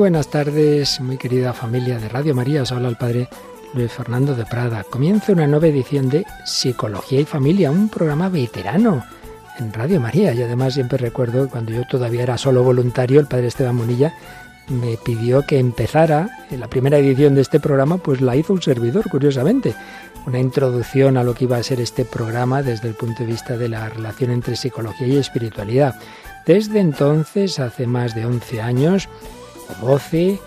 buenas tardes, muy querida familia de Radio María. Os habla el Padre Luis Fernando de Prada. Comienza una nueva edición de Psicología y Familia, un programa veterano en Radio María. Y además siempre recuerdo cuando yo todavía era solo voluntario, el Padre Esteban Munilla me pidió que empezara en la primera edición de este programa, pues la hizo un servidor, curiosamente. Una introducción a lo que iba a ser este programa desde el punto de vista de la relación entre psicología y espiritualidad. Desde entonces, hace más de 11 años, 12,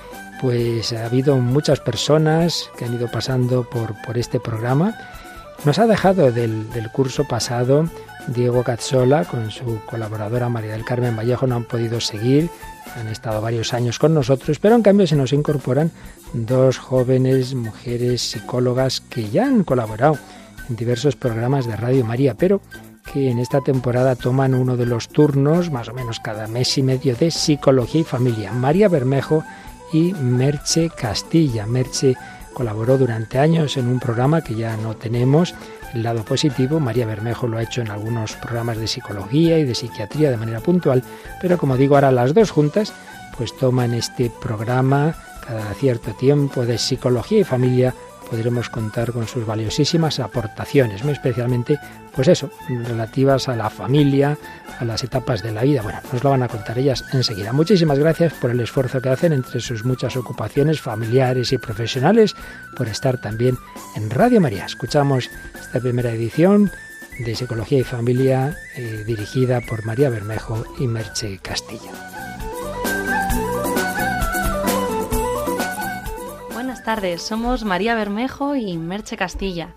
pues ha habido muchas personas que han ido pasando por, por este programa. Nos ha dejado del, del curso pasado Diego Cazzola con su colaboradora María del Carmen Vallejo, no han podido seguir, han estado varios años con nosotros, pero en cambio se nos incorporan dos jóvenes mujeres psicólogas que ya han colaborado en diversos programas de Radio María, pero que en esta temporada toman uno de los turnos, más o menos cada mes y medio, de Psicología y Familia. María Bermejo y Merche Castilla. Merche colaboró durante años en un programa que ya no tenemos, el lado positivo. María Bermejo lo ha hecho en algunos programas de psicología y de psiquiatría de manera puntual, pero como digo, ahora las dos juntas pues toman este programa cada cierto tiempo de psicología y familia podremos contar con sus valiosísimas aportaciones, muy especialmente, pues eso, relativas a la familia, a las etapas de la vida. Bueno, nos lo van a contar ellas enseguida. Muchísimas gracias por el esfuerzo que hacen entre sus muchas ocupaciones familiares y profesionales, por estar también en Radio María. Escuchamos esta primera edición de Psicología y Familia eh, dirigida por María Bermejo y Merche Castilla. Buenas tardes, somos María Bermejo y Merche Castilla.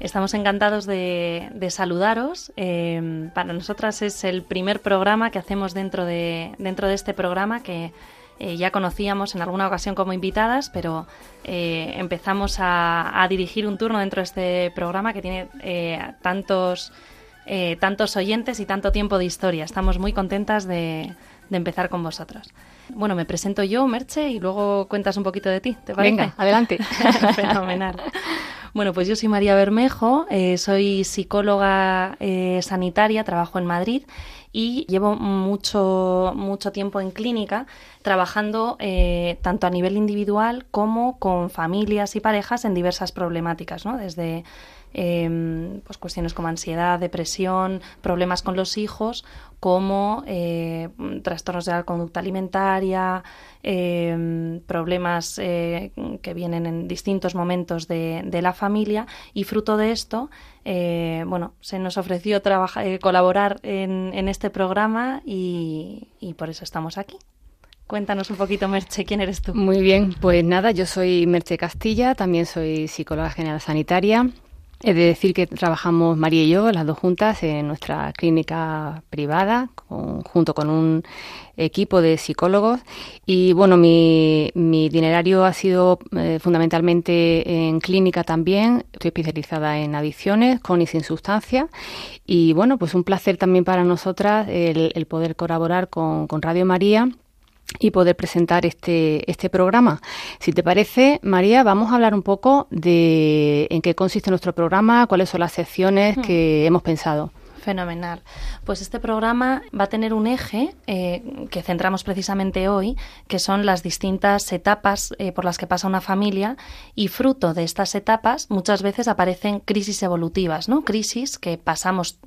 Estamos encantados de, saludaros. Eh, para nosotras es el primer programa que hacemos dentro de, dentro de este programa que eh, ya conocíamos en alguna ocasión como invitadas, pero eh, empezamos a, dirigir un turno dentro de este programa que tiene tantos, tantos oyentes y tanto tiempo de historia. Estamos muy contentas de, de empezar con vosotros. Bueno, me presento yo, Merche, y luego cuentas un poquito de ti, ¿te parece? Venga, adelante. Fenomenal. Bueno, pues yo soy María Bermejo, eh, soy psicóloga eh, sanitaria, trabajo en Madrid y llevo mucho, mucho tiempo en clínica trabajando eh, tanto a nivel individual como con familias y parejas en diversas problemáticas, ¿no? Desde Em, pues cuestiones como ansiedad, depresión, problemas con los hijos, como eh, trastornos de la conducta alimentaria, em, problemas eh, que vienen en distintos momentos de, la familia y fruto de esto, eh, bueno, se nos ofreció colaborar en, este programa y por eso estamos aquí. Cuéntanos un poquito, Merche, ¿quién eres tú? Muy bien, pues nada, yo soy Merche Castilla, también soy psicóloga general sanitaria, He de decir que trabajamos María y yo, las dos juntas, en nuestra clínica privada, junto con un equipo de psicólogos. Y bueno, mi, mi itinerario ha sido eh, fundamentalmente en clínica también. Estoy especializada en adicciones, con y sin sustancia. Y bueno, pues un placer también para nosotras el, el poder colaborar con, con Radio María y poder presentar este, este programa. Si te parece, María, vamos a hablar un poco de en qué consiste nuestro programa, cuáles son las secciones hmm. que hemos pensado. Fenomenal. Pues este programa va a tener un eje eh, que centramos precisamente hoy, que son las distintas etapas eh, por las que pasa una familia y fruto de estas etapas muchas veces aparecen crisis evolutivas, ¿no? Crisis que pasamos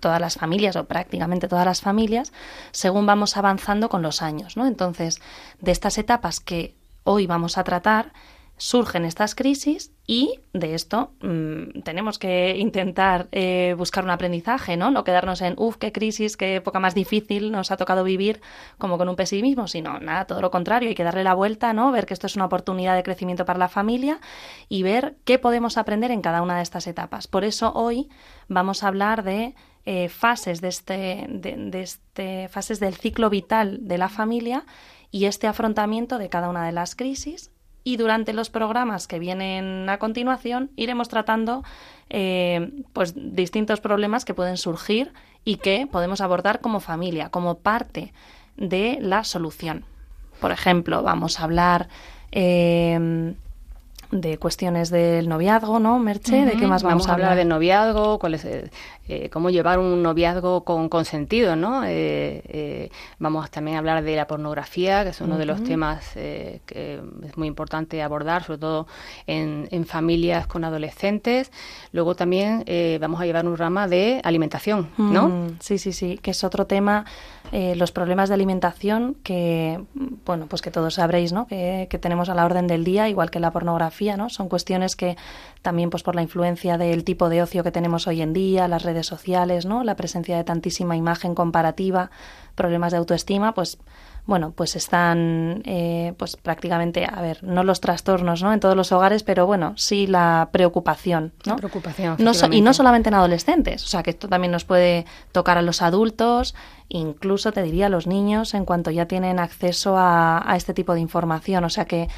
todas las familias o prácticamente todas las familias según vamos avanzando con los años, ¿no? Entonces, de estas etapas que hoy vamos a tratar, surgen estas crisis y de esto mm, tenemos que intentar eh, buscar un aprendizaje, ¿no? No quedarnos en, uff, qué crisis, qué época más difícil nos ha tocado vivir como con un pesimismo, sino nada, todo lo contrario, hay que darle la vuelta, ¿no? Ver que esto es una oportunidad de crecimiento para la familia y ver qué podemos aprender en cada una de estas etapas. Por eso hoy vamos a hablar de eh, fases de este, de este, fases del ciclo vital de la familia y este afrontamiento de cada una de las crisis y durante los programas que vienen a continuación iremos tratando eh, pues distintos problemas que pueden surgir y que podemos abordar como familia, como parte de la solución. Por ejemplo, vamos a hablar eh, de cuestiones del noviazgo, ¿no, Merche? ¿De qué más vamos, a hablar? de noviazgo, cuál es, eh, cómo llevar un noviazgo con consentido, ¿no? Eh, eh, vamos también a hablar de la pornografía, que es uno de los temas que es muy importante abordar, sobre todo en, en familias con adolescentes. Luego también vamos a llevar un rama de alimentación, ¿no? sí, sí, sí, que es otro tema eh, los problemas de alimentación que, bueno, pues que todos sabréis, ¿no? Que, tenemos a la orden del día, igual que la pornografía, ¿no? Son cuestiones que también, pues por la influencia del tipo de ocio que tenemos hoy en día, las redes sociales, ¿no? La presencia de tantísima imagen comparativa, problemas de autoestima, pues bueno, pues están eh, pues prácticamente, a ver, no los trastornos ¿no? en todos los hogares, pero bueno, sí la preocupación. ¿no? preocupación. y no solamente en adolescentes, o sea que esto también nos puede tocar a los adultos, incluso te diría los niños en cuanto ya tienen acceso a, a este tipo de información. O sea que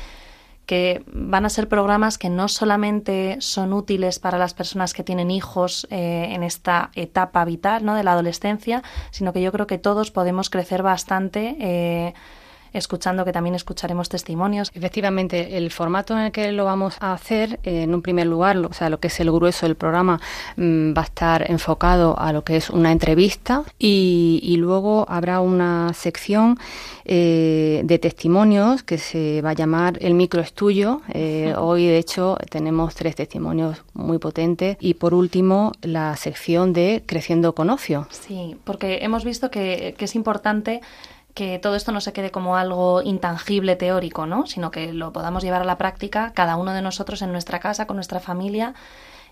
que van a ser programas que no solamente son útiles para las personas que tienen hijos eh, en esta etapa vital ¿no? de la adolescencia, sino que yo creo que todos podemos crecer bastante. Eh, escuchando que también escucharemos testimonios. Efectivamente, el formato en el que lo vamos a hacer, eh, en un primer lugar, o sea, lo que es el grueso del programa mm, va a estar enfocado a lo que es una entrevista y, luego habrá una sección eh, de testimonios que se va a llamar El micro es tuyo. Eh, hoy, de hecho, tenemos tres testimonios muy potentes y por último la sección de Creciendo con Ocio. Sí, porque hemos visto que, que es importante que todo esto no se quede como algo intangible teórico, ¿no? sino que lo podamos llevar a la práctica cada uno de nosotros en nuestra casa, con nuestra familia,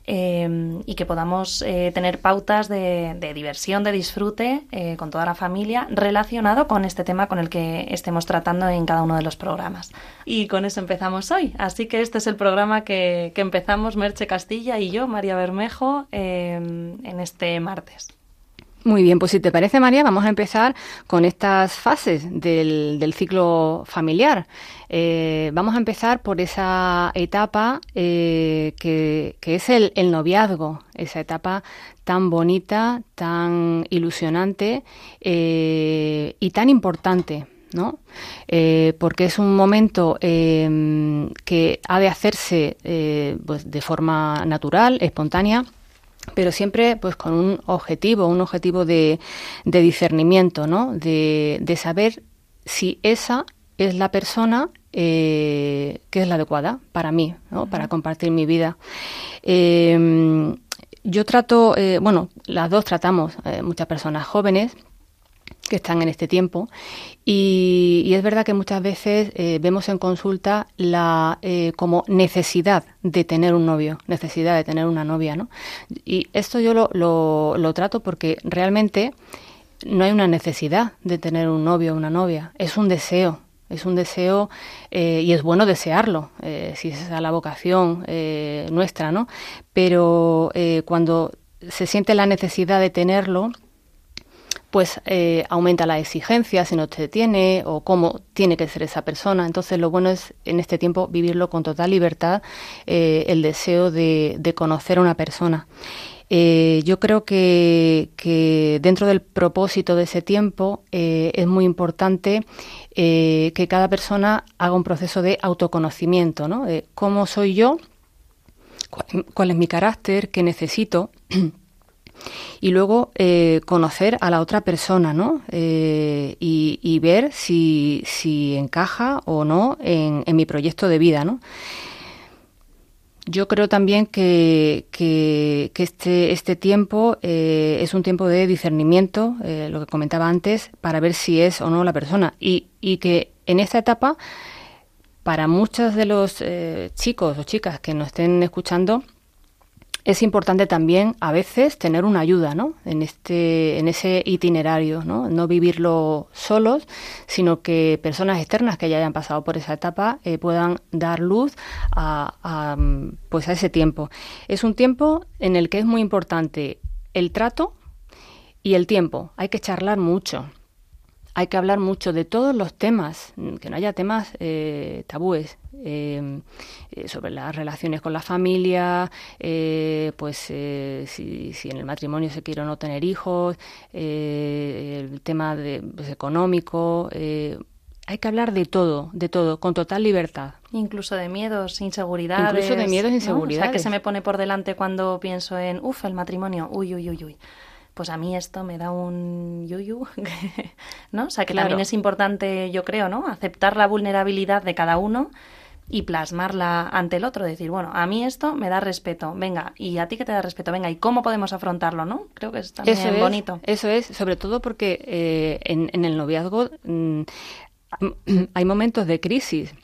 eh, y que podamos eh, tener pautas de, diversión, de disfrute eh, con toda la familia relacionado con este tema con el que estemos tratando en cada uno de los programas. Y con eso empezamos hoy. Así que este es el programa que, que empezamos Merche Castilla y yo, María Bermejo, en este martes. Muy bien, pues si te parece, María, vamos a empezar con estas fases del, ciclo familiar. Eh, vamos a empezar por esa etapa eh, que, es el, noviazgo, esa etapa tan bonita, tan ilusionante eh, y tan importante. ¿no? porque es un momento que ha de hacerse pues de forma natural, espontánea, pero siempre pues con un objetivo, un objetivo de, de discernimiento, ¿no? De, de, saber si esa es la persona eh, que es la adecuada para mí, ¿no? para compartir mi vida. Eh, yo trato, eh, bueno, las dos tratamos muchas personas jóvenes que están en este tiempo. Y, es verdad que muchas veces eh, vemos en consulta la eh, como necesidad de tener un novio, necesidad de tener una novia, ¿no? Y esto yo lo, lo, trato porque realmente no hay una necesidad de tener un novio o una novia, es un deseo. Es un deseo eh, y es bueno desearlo, si es esa la vocación nuestra, ¿no? Pero cuando se siente la necesidad de tenerlo, pues eh, aumenta la exigencia si no te tiene o cómo tiene que ser esa persona. Entonces lo bueno es en este tiempo vivirlo con total libertad, eh, el deseo de, conocer a una persona. Eh, yo creo que, dentro del propósito de ese tiempo es muy importante que cada persona haga un proceso de autoconocimiento, ¿no? ¿Cómo soy yo? ¿Cuál es mi carácter? ¿Qué necesito? y luego eh, conocer a la otra persona, ¿no? Eh, y, ver si, si, encaja o no en, mi proyecto de vida, ¿no? Yo creo también que, que, este, este tiempo eh, es un tiempo de discernimiento, lo que comentaba antes, para ver si es o no la persona. Y, y que en esta etapa, para muchos de los chicos o chicas que nos estén escuchando, es importante también a veces tener una ayuda ¿no? en, este, en ese itinerario, ¿no? no vivirlo solos, sino que personas externas que ya hayan pasado por esa etapa eh, puedan dar luz a, pues a ese tiempo. Es un tiempo en el que es muy importante el trato y el tiempo. Hay que charlar mucho hay que hablar mucho de todos los temas, que no haya temas eh, tabúes. Eh, eh, sobre las relaciones con la familia, pues si, si, en el matrimonio se quiere o no tener hijos, el tema de, pues, económico, hay que hablar de todo, de todo, con total libertad. Incluso de miedos, inseguridades. Incluso de miedos, inseguridades. O sea, que se me pone por delante cuando pienso en, uff, el matrimonio, uy, uy, uy, uy. Pues a mí esto me da un yuyu, ¿no? O sea, que también es importante, yo creo, ¿no? Aceptar la vulnerabilidad de cada uno y plasmarla ante el otro, decir, bueno, a mí esto me da respeto, venga, y a ti que te da respeto, venga, ¿y cómo podemos afrontarlo, no? Creo que es también eso bonito. eso es, sobre todo porque eh, en, el noviazgo mm, hay momentos de crisis.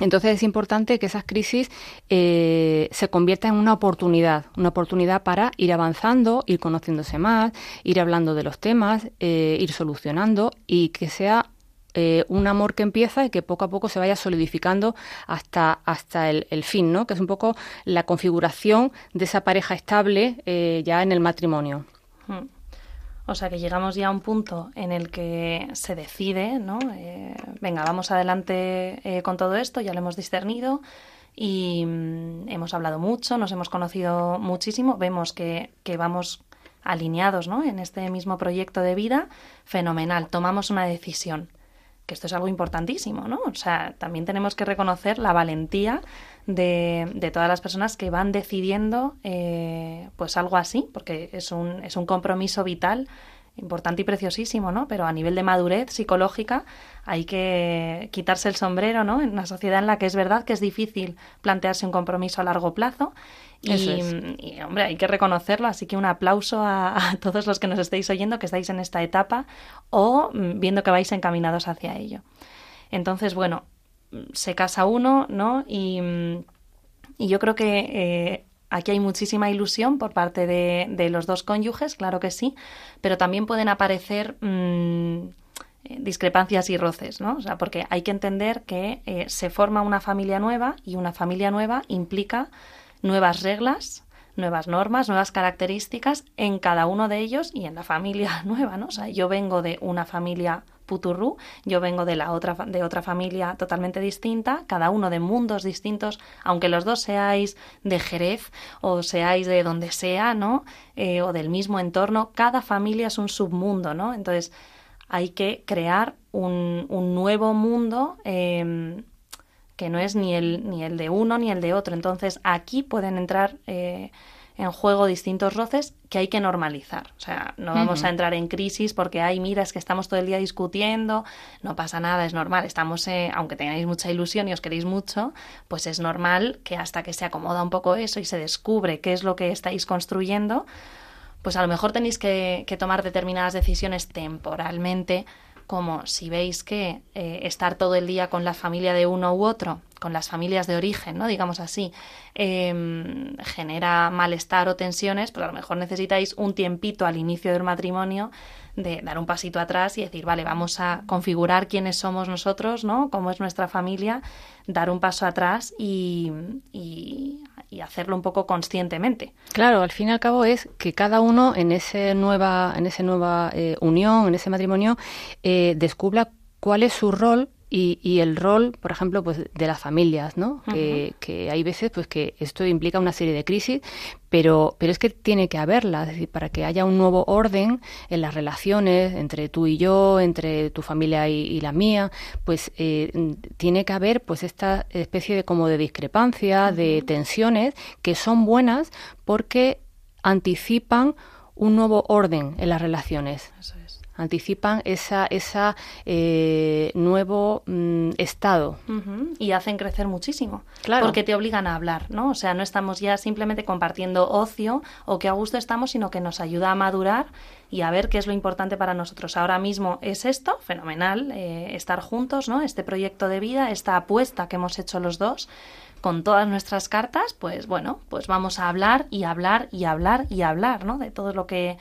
Entonces es importante que esas crisis eh, se conviertan en una oportunidad, una oportunidad para ir avanzando, ir conociéndose más, ir hablando de los temas, eh, ir solucionando y que sea eh, un amor que empieza y que poco a poco se vaya solidificando hasta, hasta el, fin, ¿no? que es un poco la configuración de esa pareja estable eh, ya en el matrimonio. Hmm. O sea que llegamos ya a un punto en el que se decide, ¿no? Eh, venga, vamos adelante con todo esto, ya lo hemos discernido y mm, hemos hablado mucho, nos hemos conocido muchísimo, vemos que, que vamos alineados ¿no? en este mismo proyecto de vida, fenomenal, tomamos una decisión que esto es algo importantísimo, ¿no? O sea, también tenemos que reconocer la valentía de, de todas las personas que van decidiendo eh, pues algo así, porque es un, es un compromiso vital importante y preciosísimo, ¿no? Pero a nivel de madurez psicológica hay que quitarse el sombrero, ¿no? En una sociedad en la que es verdad que es difícil plantearse un compromiso a largo plazo y, hombre, hay que reconocerlo, así que un aplauso a, todos los que nos estéis oyendo, que estáis en esta etapa o mm, viendo que vais encaminados hacia ello. Entonces, bueno, se casa uno, ¿no? Y, mm, yo creo que eh, aquí hay muchísima ilusión por parte de, los dos cónyuges, claro que sí, pero también pueden aparecer... Mm, eh, discrepancias y roces, ¿no? O sea, porque hay que entender que eh, se forma una familia nueva y una familia nueva implica nuevas reglas, nuevas normas, nuevas características en cada uno de ellos y en la familia nueva, ¿no? O sea, yo vengo de una familia puturru, yo vengo de la otra de otra familia totalmente distinta, cada uno de mundos distintos, aunque los dos seáis de Jerez o seáis de donde sea, ¿no? Eh, o del mismo entorno, cada familia es un submundo, ¿no? Entonces hay que crear un, un nuevo mundo eh, que no es ni el, ni el de uno ni el de otro. Entonces aquí pueden entrar eh, en juego distintos roces que hay que normalizar. O sea, no vamos a entrar en crisis porque, ay, mira, es que estamos todo el día discutiendo, no pasa nada, es normal. Estamos, eh, aunque tengáis mucha ilusión y os queréis mucho, pues es normal que hasta que se acomoda un poco eso y se descubre qué es lo que estáis construyendo, pues a lo mejor tenéis que, que tomar determinadas decisiones temporalmente como si veis que eh, estar todo el día con la familia de uno u otro, con las familias de origen, ¿no? digamos así, em, genera malestar o tensiones, pues a lo mejor necesitáis un tiempito al inicio del matrimonio de dar un pasito atrás y decir, vale, vamos a configurar quiénes somos nosotros, ¿no? Cómo es nuestra familia, dar un paso atrás y, y, hacerlo un poco conscientemente. Claro, al fin y al cabo es que cada uno en ese nueva, en esa nueva eh, unión, en ese matrimonio, eh, descubra cuál es su rol y, el rol, por ejemplo, pues de las familias, ¿no? que, hay veces pues que esto implica una serie de crisis, pero, pero es que tiene que haberla, es decir, para que haya un nuevo orden en las relaciones entre tú y yo, entre tu familia y, la mía, pues eh, tiene que haber pues esta especie de como de discrepancia, de tensiones que son buenas porque anticipan un nuevo orden en las relaciones anticipan esa, esa eh, nuevo mm, estado. Y hacen crecer muchísimo. Claro. Porque te obligan a hablar, ¿no? O sea, no estamos ya simplemente compartiendo ocio o que a gusto estamos, sino que nos ayuda a madurar y a ver qué es lo importante para nosotros. Ahora mismo es esto, fenomenal, eh, estar juntos, ¿no? Este proyecto de vida, esta apuesta que hemos hecho los dos con todas nuestras cartas, pues bueno, pues vamos a hablar y hablar y hablar y hablar, ¿no? De todo lo que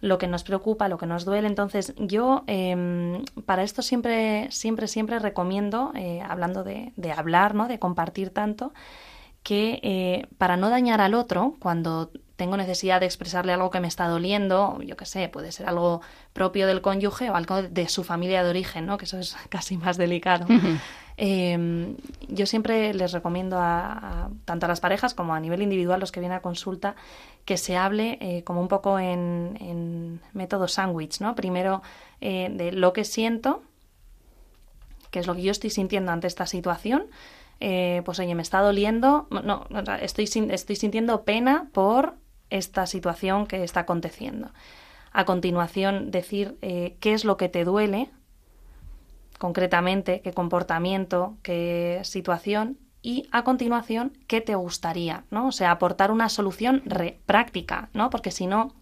lo que nos preocupa, lo que nos duele. Entonces, yo em, para esto siempre, siempre, siempre recomiendo, eh, hablando de, de, hablar, ¿no? de compartir tanto, que eh, para no dañar al otro, cuando tengo necesidad de expresarle algo que me está doliendo, yo qué sé, puede ser algo propio del cónyuge o algo de su familia de origen, ¿no? que eso es casi más delicado. Em, yo siempre les recomiendo a, tanto a las parejas como a nivel individual, los que vienen a consulta, que se hable eh, como un poco en, método sándwich, ¿no? Primero eh, de lo que siento qué es lo que yo estoy sintiendo ante esta situación. Eh, pues oye, me está doliendo, no, estoy, estoy sintiendo pena por esta situación que está aconteciendo. A continuación, decir qué es lo que te duele, concretamente, qué comportamiento, qué situación, y a continuación, qué te gustaría, ¿no? O sea, aportar una solución práctica, ¿no? Porque si no,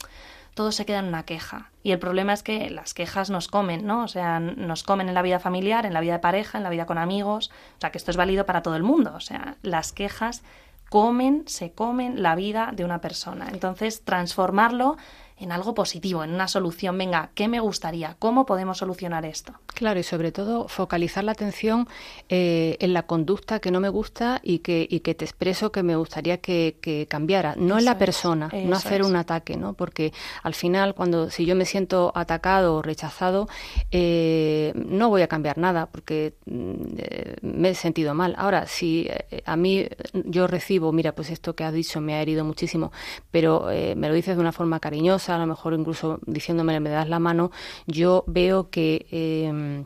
todo se queda en una queja. Y el problema es que las quejas nos comen, ¿no? O sea, nos comen en la vida familiar, en la vida de pareja, en la vida con amigos. O sea, que esto es válido para todo el mundo. O sea, las quejas comen, se comen la vida de una persona. Entonces, transformarlo en algo positivo, en una solución. Venga, ¿qué me gustaría? ¿Cómo podemos solucionar esto? Claro, y sobre todo focalizar la atención eh, en la conducta que no me gusta y que, y que te expreso que me gustaría que, cambiara, no en la persona, no hacer un ataque, ¿no? Porque al final, cuando si yo me siento atacado o rechazado, eh, no voy a cambiar nada porque mm, eh, me he sentido mal. Ahora, si a mí yo recibo, mira, pues esto que has dicho me ha herido muchísimo, pero me lo dices de una forma cariñosa, a lo mejor incluso diciéndome me das la mano, yo veo que eh,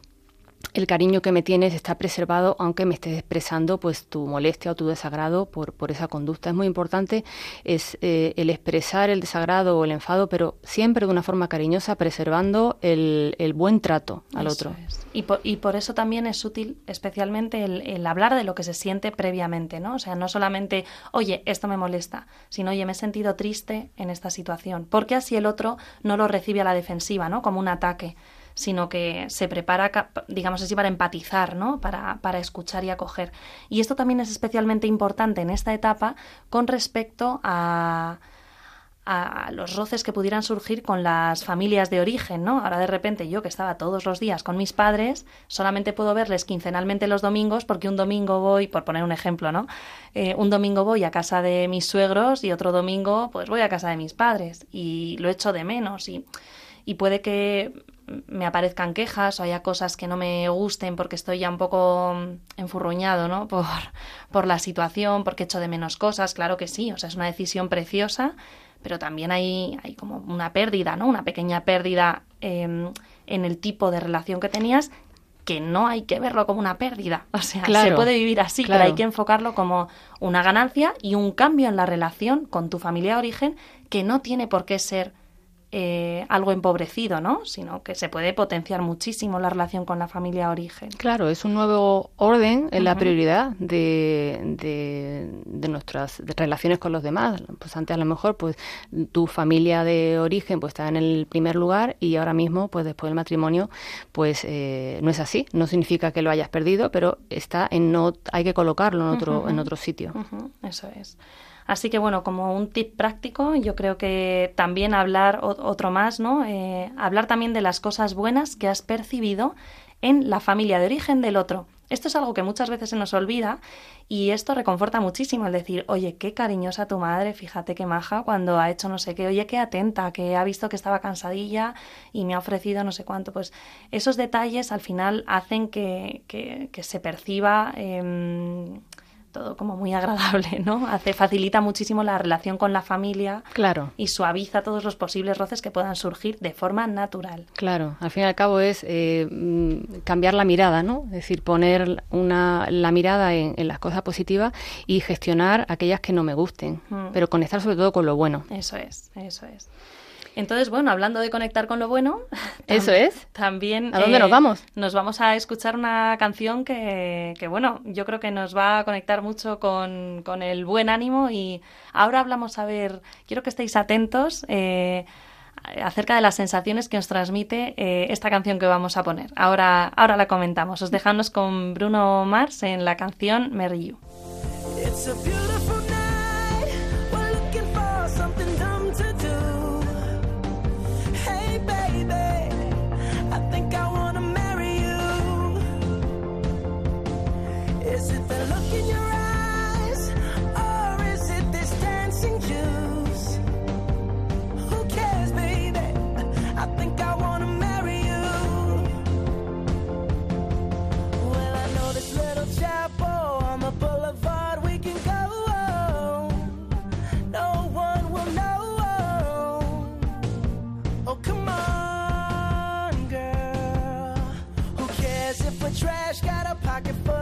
el cariño que me tienes está preservado aunque me estés expresando pues tu molestia o tu desagrado por, por esa conducta. Es muy importante es eh, el expresar el desagrado o el enfado, pero siempre de una forma cariñosa, preservando el, el buen trato al otro. Y, por, y por eso también es útil especialmente el, el, hablar de lo que se siente previamente, ¿no? O sea, no solamente, oye, esto me molesta, sino, oye, me he sentido triste en esta situación, porque así el otro no lo recibe a la defensiva, ¿no? Como un ataque sino que se prepara, digamos así, para empatizar, ¿no? Para, para escuchar y acoger. Y esto también es especialmente importante en esta etapa con respecto a a los roces que pudieran surgir con las familias de origen, ¿no? Ahora de repente yo que estaba todos los días con mis padres, solamente puedo verles quincenalmente los domingos porque un domingo voy, por poner un ejemplo, ¿no? Eh, un domingo voy a casa de mis suegros y otro domingo pues voy a casa de mis padres y lo echo de menos y, y puede que me aparezcan quejas o haya cosas que no me gusten porque estoy ya un poco enfurruñado, ¿no? Por, por la situación, porque echo de menos cosas, claro que sí, o sea, es una decisión preciosa, pero también hay, hay como una pérdida, ¿no? Una pequeña pérdida em, en el tipo de relación que tenías que no hay que verlo como una pérdida. O sea, se puede vivir así, pero hay que enfocarlo como una ganancia y un cambio en la relación con tu familia de origen que no tiene por qué ser eh, algo empobrecido, ¿no? Sino que se puede potenciar muchísimo la relación con la familia origen. Claro, es un nuevo orden en la prioridad de, de, nuestras relaciones con los demás. Pues antes a lo mejor, pues tu familia de origen pues está en el primer lugar y ahora mismo, pues después del matrimonio, pues eh, no es así. No significa que lo hayas perdido, pero está en no, hay que colocarlo en otro, en otro sitio. Eso es. Así que bueno, como un tip práctico, yo creo que también hablar otro más, ¿no? Eh, hablar también de las cosas buenas que has percibido en la familia de origen del otro. Esto es algo que muchas veces se nos olvida y esto reconforta muchísimo el decir, oye, qué cariñosa tu madre, fíjate qué maja cuando ha hecho no sé qué, oye, qué atenta, que ha visto que estaba cansadilla y me ha ofrecido no sé cuánto. Pues esos detalles al final hacen que, que, se perciba. Em, todo como muy agradable, ¿no? Hace, facilita muchísimo la relación con la familia. Claro. Y suaviza todos los posibles roces que puedan surgir de forma natural. Claro, al fin y al cabo es eh, mm, cambiar la mirada, ¿no? Es decir, poner una, la mirada en, las cosas positivas y gestionar aquellas que no me gusten, mm. pero conectar sobre todo con lo bueno. Eso es, eso es. Entonces, bueno, hablando de conectar con lo bueno, eso es. También. ¿A dónde nos eh, vamos? Nos vamos a escuchar una canción que, que, bueno, yo creo que nos va a conectar mucho con, con, el buen ánimo y ahora hablamos a ver, quiero que estéis atentos. Eh, acerca de las sensaciones que nos transmite eh, esta canción que vamos a poner. Ahora, ahora la comentamos. Os dejamos con Bruno Mars en la canción Merry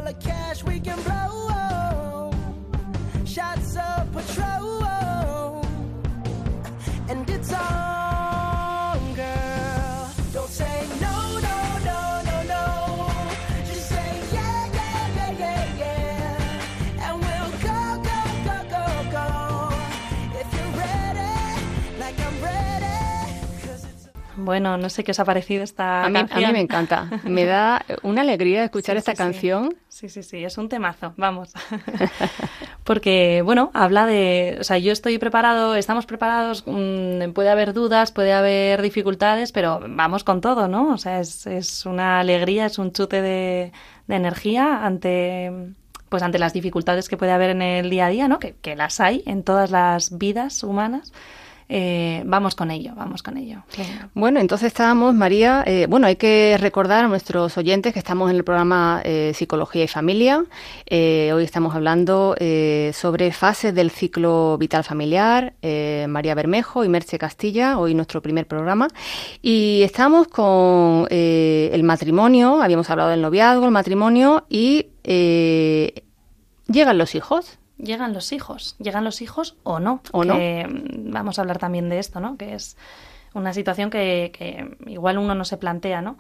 The cash we can blow. Shots up. Bueno, no sé qué os ha parecido esta a mí, canción. A mí me encanta. Me da una alegría escuchar esta canción. Sí. sí, sí, es un temazo, vamos. Porque, bueno, habla de, o sea, yo estoy preparado, estamos preparados, mm, puede haber dudas, puede haber dificultades, pero vamos con todo, ¿no? O sea, es, es una alegría, es un chute de, de energía ante pues ante las dificultades que puede haber en el día a día, ¿no? Que, que las hay en todas las vidas humanas. Eh, vamos con ello, vamos con ello. Bueno, entonces estábamos, María, eh, bueno, hay que recordar a nuestros oyentes que estamos en el programa eh, Psicología y Familia. Eh, hoy estamos hablando sobre fases del ciclo vital familiar. María Bermejo y Merche Castilla, hoy nuestro primer programa. Y estamos con el matrimonio, habíamos hablado del noviazgo, el matrimonio y llegan los hijos llegan los hijos, llegan los hijos o no. O no. Mm, vamos a hablar también de esto, ¿no? Que es una situación que, que igual uno no se plantea, ¿no?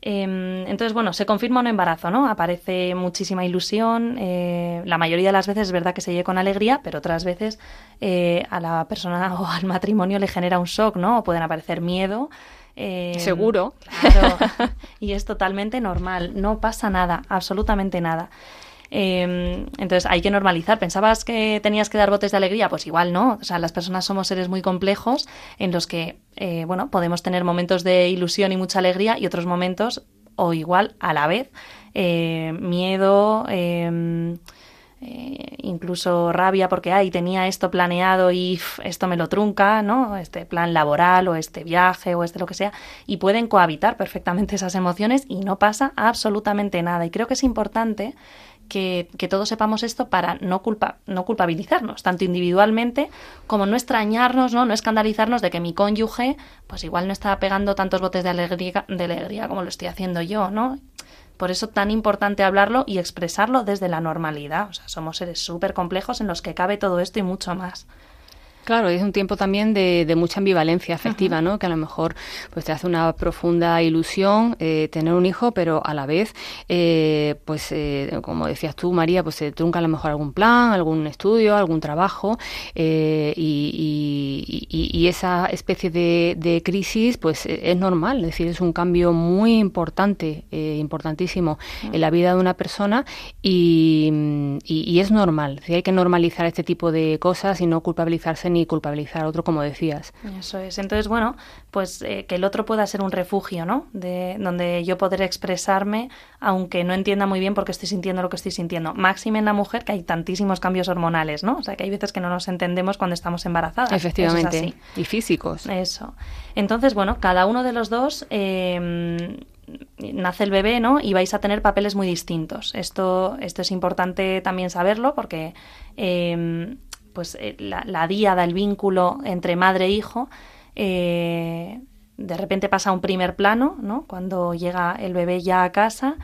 Eh, entonces, bueno, se confirma un embarazo, ¿no? Aparece muchísima ilusión. Eh, la mayoría de las veces es verdad que se lleve con alegría, pero otras veces eh, a la persona o al matrimonio le genera un shock, ¿no? O pueden aparecer miedo. Eh, Seguro. Claro. y es totalmente normal. No pasa nada, absolutamente nada. Eh, entonces hay que normalizar. ¿Pensabas que tenías que dar botes de alegría? Pues igual no. O sea, las personas somos seres muy complejos en los que, eh, bueno, podemos tener momentos de ilusión y mucha alegría y otros momentos, o igual a la vez, eh, miedo. Eh, incluso rabia porque ay tenía esto planeado y esto me lo trunca, ¿no? Este plan laboral o este viaje o este lo que sea y pueden cohabitar perfectamente esas emociones y no pasa absolutamente nada y creo que es importante que, que, todos sepamos esto para no, culpa, no culpabilizarnos, tanto individualmente como no extrañarnos, ¿no? no escandalizarnos de que mi cónyuge, pues igual no está pegando tantos botes de alegría, de alegría como lo estoy haciendo yo, ¿no? Por eso tan importante hablarlo y expresarlo desde la normalidad. O sea, somos seres súper complejos en los que cabe todo esto y mucho más. Claro, es un tiempo también de, de mucha ambivalencia afectiva. ¿no? Que a lo mejor pues te hace una profunda ilusión eh, tener un hijo, pero a la vez, eh, pues eh, como decías tú, María, pues se trunca a lo mejor algún plan, algún estudio, algún trabajo y, y, y, y, esa especie de, de, crisis, pues es normal, es decir, es un cambio muy importante, importantísimo uh -huh. en la vida de una persona y, es normal, es decir, hay que normalizar este tipo de cosas y no culpabilizarse ni culpabilizar a otro, como decías. Eso es. Entonces, bueno, pues eh, que el otro pueda ser un refugio, ¿no? De donde yo poder expresarme, aunque no entienda muy bien por qué estoy sintiendo lo que estoy sintiendo. Máxime en la mujer, que hay tantísimos cambios hormonales, ¿no? O sea, que hay veces que no nos entendemos cuando estamos embarazadas. Efectivamente. Y físicos. Eso. Entonces, bueno, cada uno de los dos. Eh, nace el bebé, ¿no? Y vais a tener papeles muy distintos. Esto, esto es importante también saberlo porque eh, pues eh, la, la, diada, el vínculo entre madre e hijo, eh, de repente pasa a un primer plano, ¿no? Cuando llega el bebé ya a casa,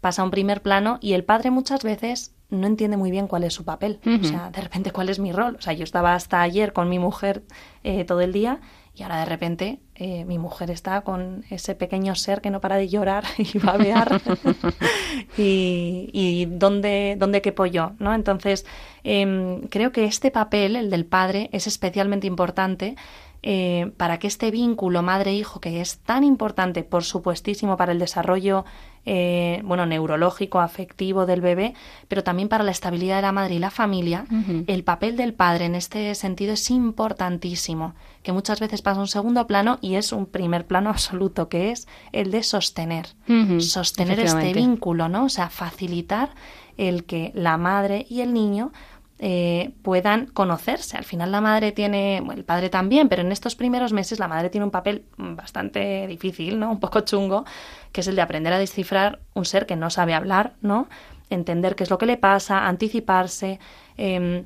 pasa a un primer plano y el padre muchas veces no entiende muy bien cuál es su papel. Uh -huh. O sea, de repente, ¿cuál es mi rol? O sea, yo estaba hasta ayer con mi mujer eh, todo el día y ahora de repente eh, mi mujer está con ese pequeño ser que no para de llorar y babear. y, y dónde, dónde quepo yo, ¿no? Entonces, eh, creo que este papel, el del padre, es especialmente importante eh, para que este vínculo madre-hijo, que es tan importante, por supuestísimo, para el desarrollo eh, bueno, neurológico, afectivo del bebé, pero también para la estabilidad de la madre y la familia, uh -huh. el papel del padre en este sentido es importantísimo, que muchas veces pasa a un segundo plano y es un primer plano absoluto, que es el de sostener, uh -huh. sostener este vínculo, ¿no? O sea, facilitar el que la madre y el niño eh, puedan conocerse. Al final la madre tiene, bueno, el padre también, pero en estos primeros meses la madre tiene un papel bastante difícil, ¿no? Un poco chungo, que es el de aprender a descifrar un ser que no sabe hablar, ¿no? Entender qué es lo que le pasa, anticiparse. Eh,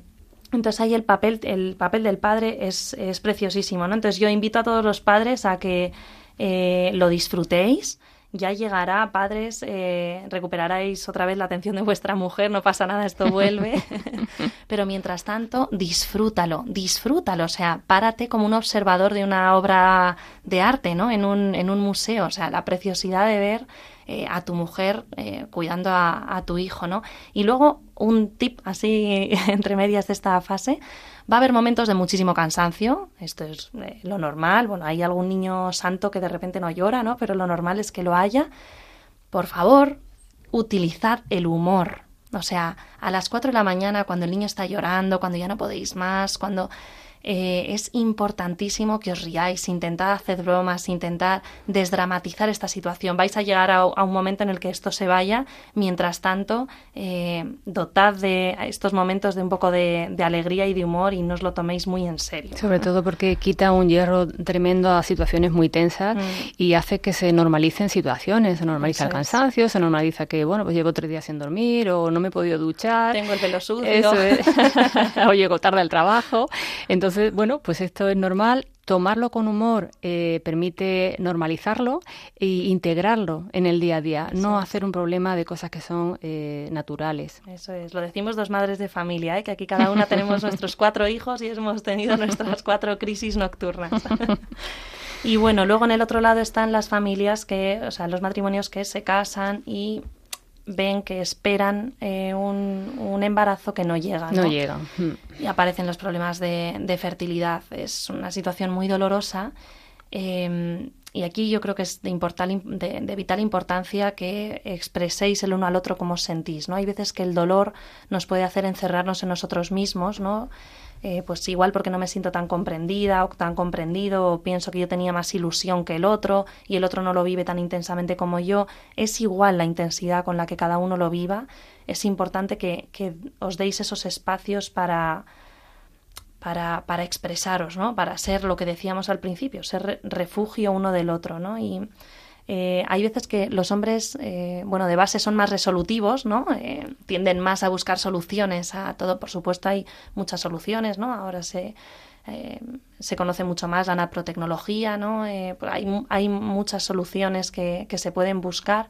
entonces ahí el papel, el papel del padre es, es, preciosísimo, ¿no? Entonces yo invito a todos los padres a que eh, lo disfrutéis, ya llegará, padres, eh, recuperaréis otra vez la atención de vuestra mujer, no pasa nada, esto vuelve. Pero mientras tanto, disfrútalo, disfrútalo, o sea, párate como un observador de una obra de arte, ¿no? En un, en un museo, o sea, la preciosidad de ver eh, a tu mujer eh, cuidando a, tu hijo, ¿no? Y luego un tip así entre medias de esta fase, va a haber momentos de muchísimo cansancio, esto es eh, lo normal, bueno, hay algún niño santo que de repente no llora, ¿no? Pero lo normal es que lo haya. Por favor, utilizad el humor. O sea, a las 4 de la mañana, cuando el niño está llorando, cuando ya no podéis más, cuando eh, es importantísimo que os riáis, intentad hacer bromas, intentad desdramatizar esta situación. Vais a llegar a, un momento en el que esto se vaya, mientras tanto, eh, dotad de estos momentos de un poco de, alegría y de humor y no os lo toméis muy en serio. Sobre todo porque quita un hierro tremendo a situaciones muy tensas mm. y hace que se normalicen situaciones, se normaliza el cansancio, se normaliza que, bueno, pues llevo tres días sin dormir o no me he podido duchar. Tengo el pelo sucio. o llego tarde al trabajo. Entonces, entonces, bueno, pues esto es normal. Tomarlo con humor eh, permite normalizarlo e integrarlo en el día a día, no hacer un problema de cosas que son eh, naturales. Eso es, lo decimos dos madres de familia, ¿eh? que aquí cada una tenemos nuestros cuatro hijos y hemos tenido nuestras cuatro crisis nocturnas. y bueno, luego en el otro lado están las familias que, o sea, los matrimonios que se casan y ven que esperan eh, un, embarazo que no llega. No, llega. Hmm. Y aparecen los problemas de, fertilidad. Es una situación muy dolorosa. Em, y aquí yo creo que es de, de, vital importancia que expreséis el uno al otro cómo os sentís. ¿no? Hay veces que el dolor nos puede hacer encerrarnos en nosotros mismos, ¿no? Eh, pues igual porque no me siento tan comprendida o tan comprendido o pienso que yo tenía más ilusión que el otro y el otro no lo vive tan intensamente como yo, es igual la intensidad con la que cada uno lo viva, es importante que, os deis esos espacios para, para, para, expresaros, ¿no? Para ser lo que decíamos al principio, ser refugio uno del otro, ¿no? Y eh, hay veces que los hombres, eh, bueno, de base son más resolutivos, ¿no? Eh, tienden más a buscar soluciones a todo. Por supuesto, hay muchas soluciones, ¿no? Ahora se, se conoce mucho más la naprotecnología, ¿no? hay, hay muchas soluciones que, que se pueden buscar.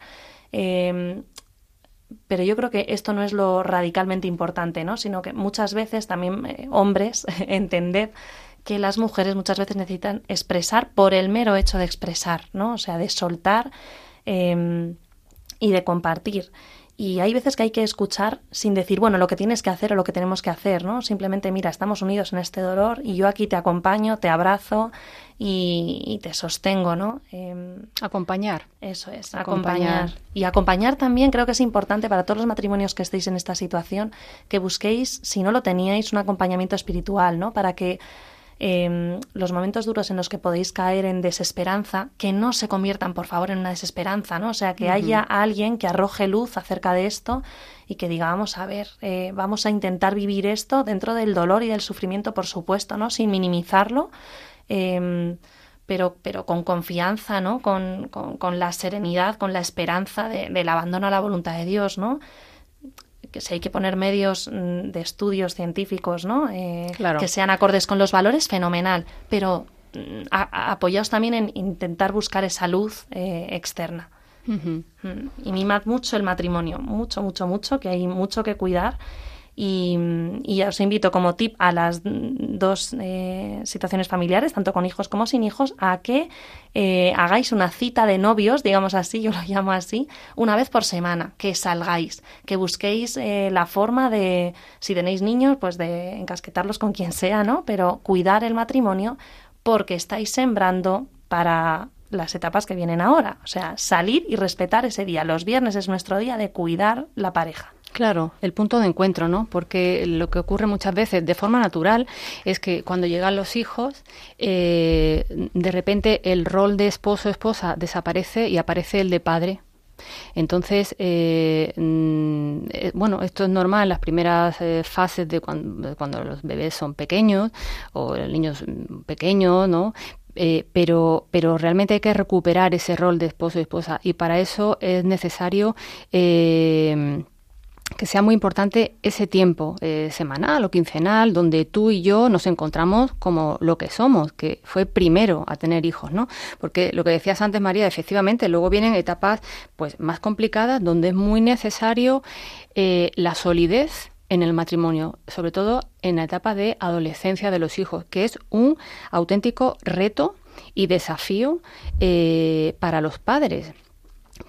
pero yo creo que esto no es lo radicalmente importante, ¿no? Sino que muchas veces también hombres, entended que las mujeres muchas veces necesitan expresar por el mero hecho de expresar, ¿no? O sea, de soltar em, y de compartir. Y hay veces que hay que escuchar sin decir, bueno, lo que tienes que hacer o lo que tenemos que hacer, ¿no? Simplemente, mira, estamos unidos en este dolor y yo aquí te acompaño, te abrazo y, te sostengo, ¿no? Em, acompañar. Eso es, acompañar. Y acompañar también creo que es importante para todos los matrimonios que estéis en esta situación, que busquéis, si no lo teníais, un acompañamiento espiritual, ¿no? Para que Em, los momentos duros en los que podéis caer en desesperanza, que no se conviertan, por favor, en una desesperanza, ¿no? O sea, que haya alguien que arroje luz acerca de esto y que diga, vamos a ver, eh, vamos a intentar vivir esto dentro del dolor y del sufrimiento, por supuesto, ¿no? Sin minimizarlo. Em, pero, pero con confianza, ¿no? Con, con, la serenidad, con la esperanza del abandono a la voluntad de Dios, ¿no? Que si hay que poner medios mm, de estudios científicos, ¿no? Eh, que sean acordes con los valores, fenomenal. Pero mm, apoyaos también en intentar buscar esa luz eh, externa. Mm, y mimad mucho el matrimonio, mucho, mucho, mucho, que hay mucho que cuidar y, os invito como tip a las dos eh, situaciones familiares, tanto con hijos como sin hijos, a que eh, hagáis una cita de novios, digamos así, yo lo llamo así, una vez por semana, que salgáis, que busquéis eh, la forma de, si tenéis niños, pues de encasquetarlos con quien sea, ¿no? Pero cuidar el matrimonio porque estáis sembrando para las etapas que vienen ahora. O sea, salir y respetar ese día. Los viernes es nuestro día de cuidar la pareja. Claro, el punto de encuentro, ¿no? Porque lo que ocurre muchas veces de forma natural es que cuando llegan los hijos, eh, de repente el rol de esposo o esposa desaparece y aparece el de padre. Entonces, eh, mm, eh, bueno, esto es normal en las primeras fases de cuando, los bebés son pequeños o los niños pequeños, ¿no? pero, pero realmente hay que recuperar ese rol de esposo esposa y para eso es necesario que sea muy importante ese tiempo eh, semanal o quincenal donde tú y yo nos encontramos como lo que somos, que fue primero a tener hijos, ¿no? Porque lo que decías antes, María, efectivamente, luego vienen etapas pues más complicadas donde es muy necesario eh, la solidez en el matrimonio, sobre todo en la etapa de adolescencia de los hijos, que es un auténtico reto y desafío eh, para los padres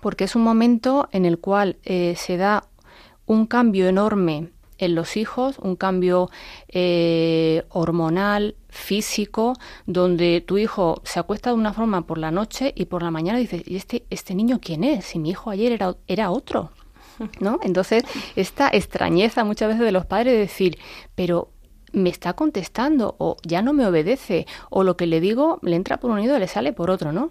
porque es un momento en el cual se da un cambio enorme en los hijos, un cambio eh, hormonal, físico, donde tu hijo se acuesta de una forma por la noche y por la mañana dices, ¿y este, este niño quién es? Si mi hijo ayer era, era otro. ¿No? Entonces, esta extrañeza muchas veces de los padres de decir, pero me está contestando o ya no me obedece o lo que le digo le entra por un oído y le sale por otro, ¿no?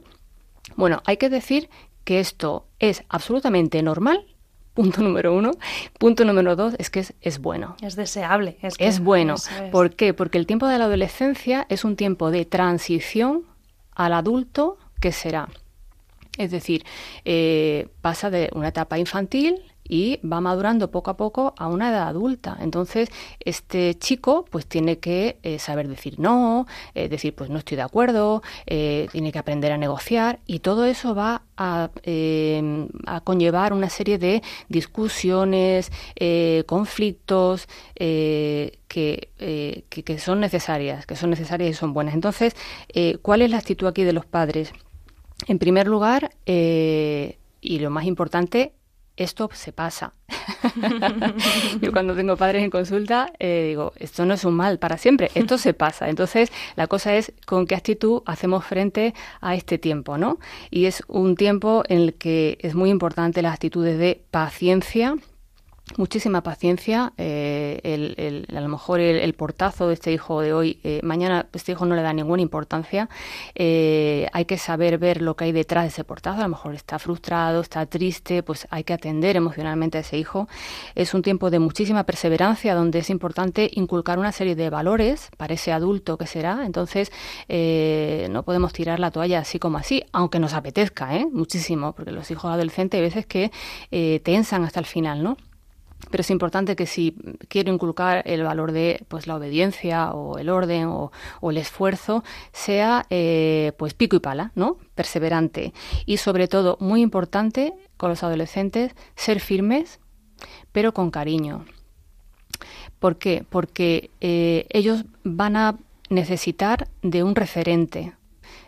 Bueno, hay que decir que esto es absolutamente normal punto número uno. Punto número dos es que es, bueno. Es deseable. Es, es bueno. ¿Por qué? Porque el tiempo de la adolescencia es un tiempo de transición al adulto que será. Es decir, eh, pasa de una etapa infantil y va madurando poco a poco a una edad adulta. Entonces, este chico pues tiene que eh, saber decir no, eh, decir pues no estoy de acuerdo, eh, tiene que aprender a negociar y todo eso va a, a conllevar una serie de discusiones, conflictos que, que, son necesarias, que son necesarias y son buenas. Entonces, ¿cuál es la actitud aquí de los padres? En primer lugar, y lo más importante, esto se pasa. Yo cuando tengo padres en consulta eh, digo, esto no es un mal para siempre, esto se pasa. Entonces, la cosa es con qué actitud hacemos frente a este tiempo, ¿no? Y es un tiempo en el que es muy importante las actitudes de paciencia, muchísima paciencia. Eh, el, a lo mejor el, portazo de este hijo de hoy, eh, mañana este hijo no le da ninguna importancia. Eh, hay que saber ver lo que hay detrás de ese portazo. A lo mejor está frustrado, está triste, pues hay que atender emocionalmente a ese hijo. Es un tiempo de muchísima perseverancia donde es importante inculcar una serie de valores para ese adulto que será. Entonces, no podemos tirar la toalla así como así, aunque nos apetezca, muchísimo, porque los hijos adolescentes hay veces que tensan hasta el final, ¿no? Pero es importante que si quiero inculcar el valor de pues la obediencia o el orden o, el esfuerzo sea eh, pues pico y pala no perseverante. Y sobre todo muy importante con los adolescentes ser firmes pero con cariño. ¿por qué? porque eh, ellos van a necesitar de un referente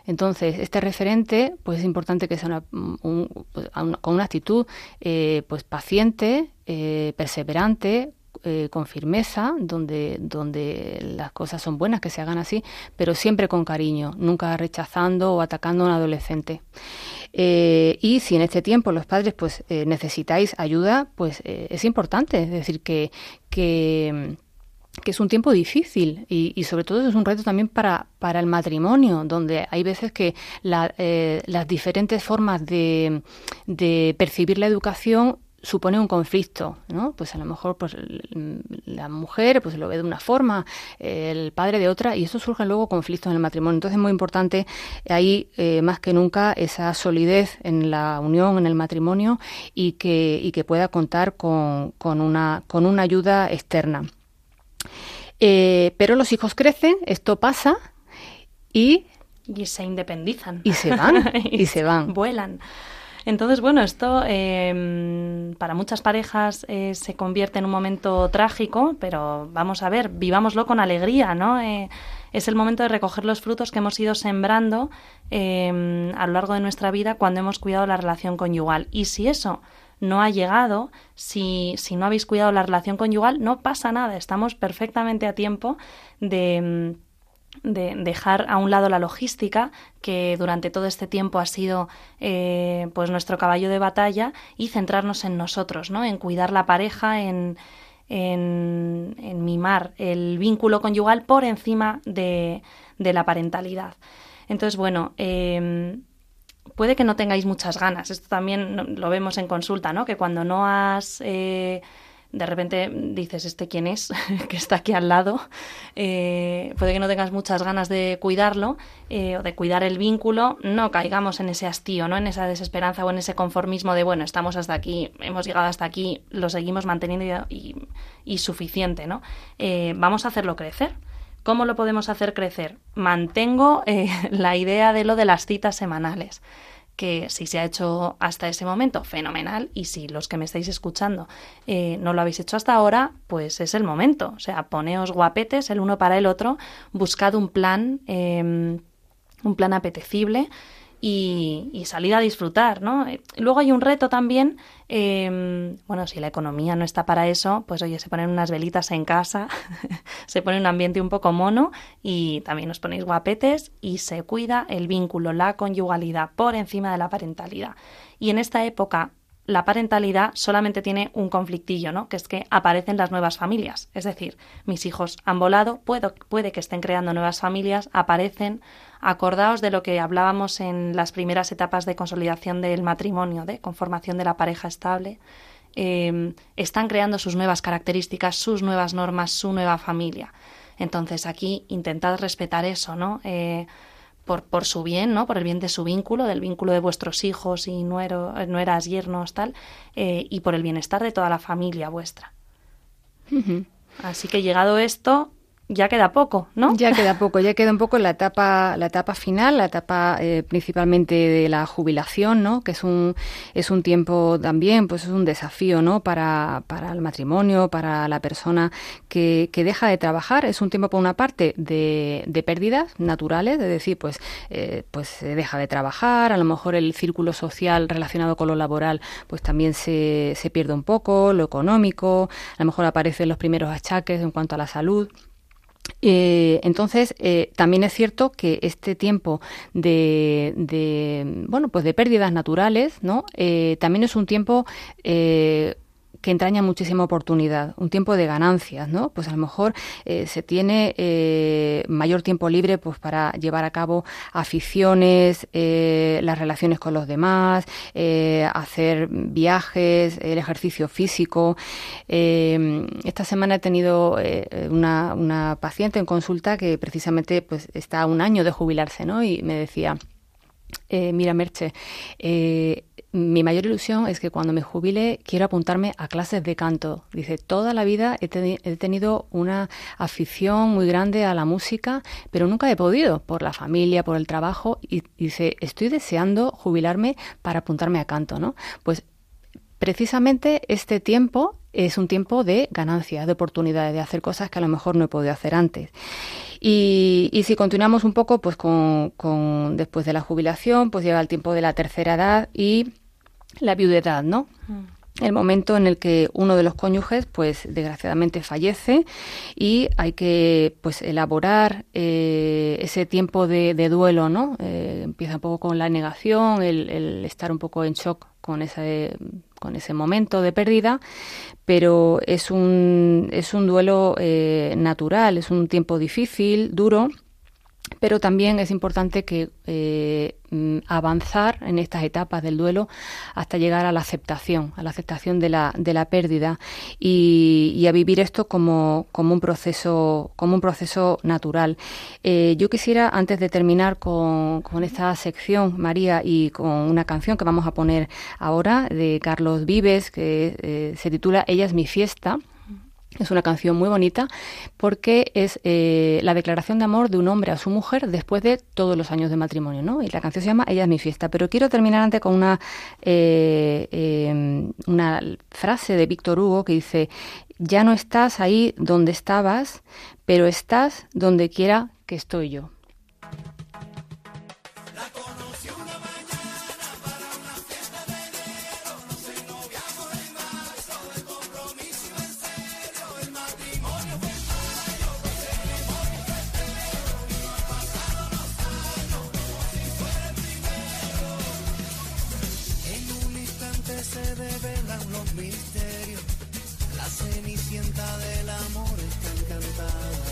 entonces, este referente, pues es importante que sea pues, con una actitud eh, pues paciente, eh, perseverante, eh, con firmeza, donde, donde las cosas son buenas, que se hagan así, pero siempre con cariño, nunca rechazando o atacando a un adolescente. y si en este tiempo los padres pues necesitáis ayuda, pues es importante, es decir, que, que que es un tiempo difícil y, sobre todo es un reto también para, para el matrimonio, donde hay veces que eh, las diferentes formas de, de percibir la educación supone un conflicto, ¿no? Pues a lo mejor pues la mujer pues lo ve de una forma, el padre de otra y eso surge luego conflictos en el matrimonio. Entonces es muy importante ahí eh, más que nunca esa solidez en la unión, en el matrimonio y que, y que pueda contar con, con, una, con una ayuda externa. Eh, pero los hijos crecen, esto pasa y... Y se independizan. Y se van, y, se van. Vuelan. Entonces, bueno, esto em, para muchas parejas eh, se convierte en un momento trágico, pero vamos a ver, vivámoslo con alegría, ¿no? Eh, es el momento de recoger los frutos que hemos ido sembrando em, a lo largo de nuestra vida cuando hemos cuidado la relación conyugal. Y si eso no ha llegado, si, si no habéis cuidado la relación conyugal, no pasa nada, estamos perfectamente a tiempo de de dejar a un lado la logística, que durante todo este tiempo ha sido eh, pues nuestro caballo de batalla, y centrarnos en nosotros, ¿no? en cuidar la pareja, en, en, en mimar el vínculo conyugal por encima de, de la parentalidad. Entonces, bueno, eh, puede que no tengáis muchas ganas. Esto también lo vemos en consulta, ¿no? Que cuando no has... Eh, de repente dices, ¿este quién es? que está aquí al lado. Eh, puede que no tengas muchas ganas de cuidarlo eh, o de cuidar el vínculo. No caigamos en ese hastío, ¿no? En esa desesperanza o en ese conformismo de, bueno, estamos hasta aquí, hemos llegado hasta aquí, lo seguimos manteniendo y, y suficiente, ¿no? vamos a hacerlo crecer. ¿Cómo lo podemos hacer crecer? Mantengo la idea de lo de las citas semanales que si se ha hecho hasta ese momento, fenomenal, y si los que me estáis escuchando eh, no lo habéis hecho hasta ahora, pues es el momento. O sea, poneos guapetes el uno para el otro, buscad un plan, em, un plan apetecible y, salir a disfrutar, ¿no? Luego hay un reto también, em, bueno, si la economía no está para eso, pues oye, se ponen unas velitas en casa, se pone un ambiente un poco mono y también os ponéis guapetes y se cuida el vínculo, la conyugalidad por encima de la parentalidad. Y en esta época la parentalidad solamente tiene un conflictillo, ¿no? Que es que aparecen las nuevas familias. Es decir, mis hijos han volado, puede que estén creando nuevas familias, aparecen. Acordaos de lo que hablábamos en las primeras etapas de consolidación del matrimonio, de conformación de la pareja estable. Em, están creando sus nuevas características, sus nuevas normas, su nueva familia. Entonces aquí intentad respetar eso, ¿no? Eh, por, por su bien, ¿no? Por el bien de su vínculo, del vínculo de vuestros hijos y nuero, nueras, yernos, tal, eh, y por el bienestar de toda la familia vuestra. Así que llegado esto, ya queda poco, ¿no? Ya queda poco, ya queda un poco la etapa, la etapa final, la etapa eh, principalmente de la jubilación, ¿no? Que es un, es un tiempo también, pues es un desafío, ¿no? Para, para el matrimonio, para la persona que, que deja de trabajar. Es un tiempo, por una parte, de, de pérdidas naturales, es decir, pues, eh, pues se deja de trabajar, a lo mejor el círculo social relacionado con lo laboral, pues también se, se pierde un poco, lo económico, a lo mejor aparecen los primeros achaques en cuanto a la salud. Eh, entonces, eh, también es cierto que este tiempo de, de, bueno, pues de pérdidas naturales, ¿no? Eh, también es un tiempo que entraña muchísima oportunidad, un tiempo de ganancias, ¿no? Pues a lo mejor eh, se tiene eh, mayor tiempo libre pues para llevar a cabo aficiones, eh, las relaciones con los demás, hacer viajes, el ejercicio físico. esta semana he tenido una, una paciente en consulta que precisamente pues está a un año de jubilarse, ¿no? Y me decía, mira Merche, mi mayor ilusión es que cuando me jubile quiero apuntarme a clases de canto. Dice, toda la vida he, tenido una afición muy grande a la música, pero nunca he podido, por la familia, por el trabajo, y dice, estoy deseando jubilarme para apuntarme a canto, ¿no? Pues precisamente este tiempo es un tiempo de ganancia, de oportunidades, de hacer cosas que a lo mejor no he podido hacer antes. Y, y si continuamos un poco, pues con, con, después de la jubilación, pues llega el tiempo de la tercera edad y la viudedad, ¿no? Mm. el momento en el que uno de los cónyuges, pues desgraciadamente fallece y hay que, pues, elaborar eh, ese tiempo de, duelo, ¿no? Eh, empieza un poco con la negación, el, el, estar un poco en shock con ese con ese momento de pérdida, pero es un, es un duelo eh, natural, es un tiempo difícil, duro, pero también es importante que eh, mm, avanzar en estas etapas del duelo hasta llegar a la aceptación, a la aceptación de la, de la pérdida y, a vivir esto como, como, un proceso, como un proceso natural. Eh, yo quisiera, antes de terminar con, con, esta sección, María, y con una canción que vamos a poner ahora de Carlos Vives, que eh, se titula Ella es mi fiesta, es una canción muy bonita porque es eh, la declaración de amor de un hombre a su mujer después de todos los años de matrimonio, ¿no? Y la canción se llama Ella es mi fiesta. Pero quiero terminar antes con una, eh, em, una frase de Víctor Hugo que dice, ya no estás ahí donde estabas, pero estás donde quiera que estoy yo. Cenicienta del amor está encantada.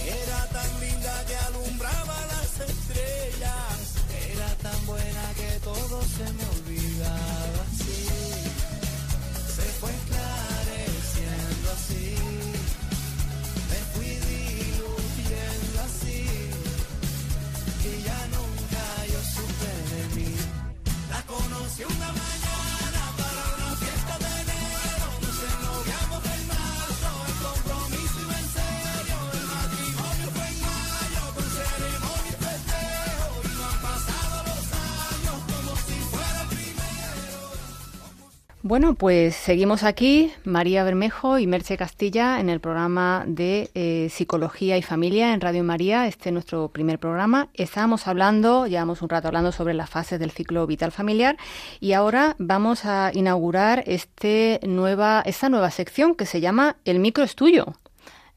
Era tan linda que alumbraba las estrellas. Era tan buena que todo se me olvidaba. Sí, se fue esclareciendo así. Me fui diluyendo así. Y ya nunca yo supe de mí. La conocí una vez. Bueno, pues seguimos aquí, María Bermejo y Merche Castilla, en el programa de eh, Psicología y Familia en Radio María. Este es nuestro primer programa. Estábamos hablando, llevamos un rato hablando sobre las fases del ciclo vital familiar y ahora vamos a inaugurar este nueva, esta nueva sección que se llama El micro es tuyo.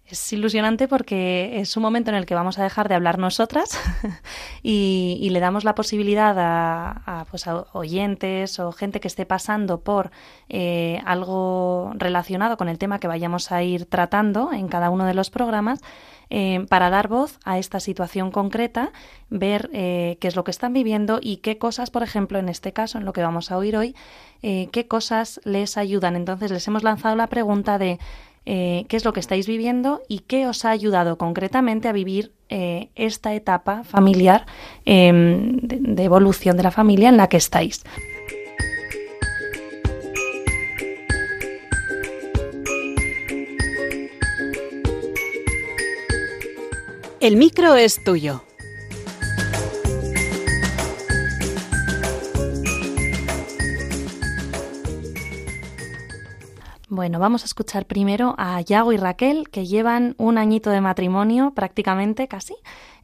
Es ilusionante porque es un momento en el que vamos a dejar de hablar nosotras y, le damos la posibilidad a, pues oyentes o gente que esté pasando por eh, algo relacionado con el tema que vayamos a ir tratando en cada uno de los programas eh, para dar voz a esta situación concreta, ver eh, qué es lo que están viviendo y qué cosas, por ejemplo, en este caso, en lo que vamos a oír hoy, qué cosas les ayudan. Entonces les hemos lanzado la pregunta de eh, qué es lo que estáis viviendo y qué os ha ayudado concretamente a vivir eh, esta etapa familiar em, de, evolución de la familia en la que estáis. El micro es tuyo. Bueno, vamos a escuchar primero a Yago y Raquel, que llevan un añito de matrimonio prácticamente, casi,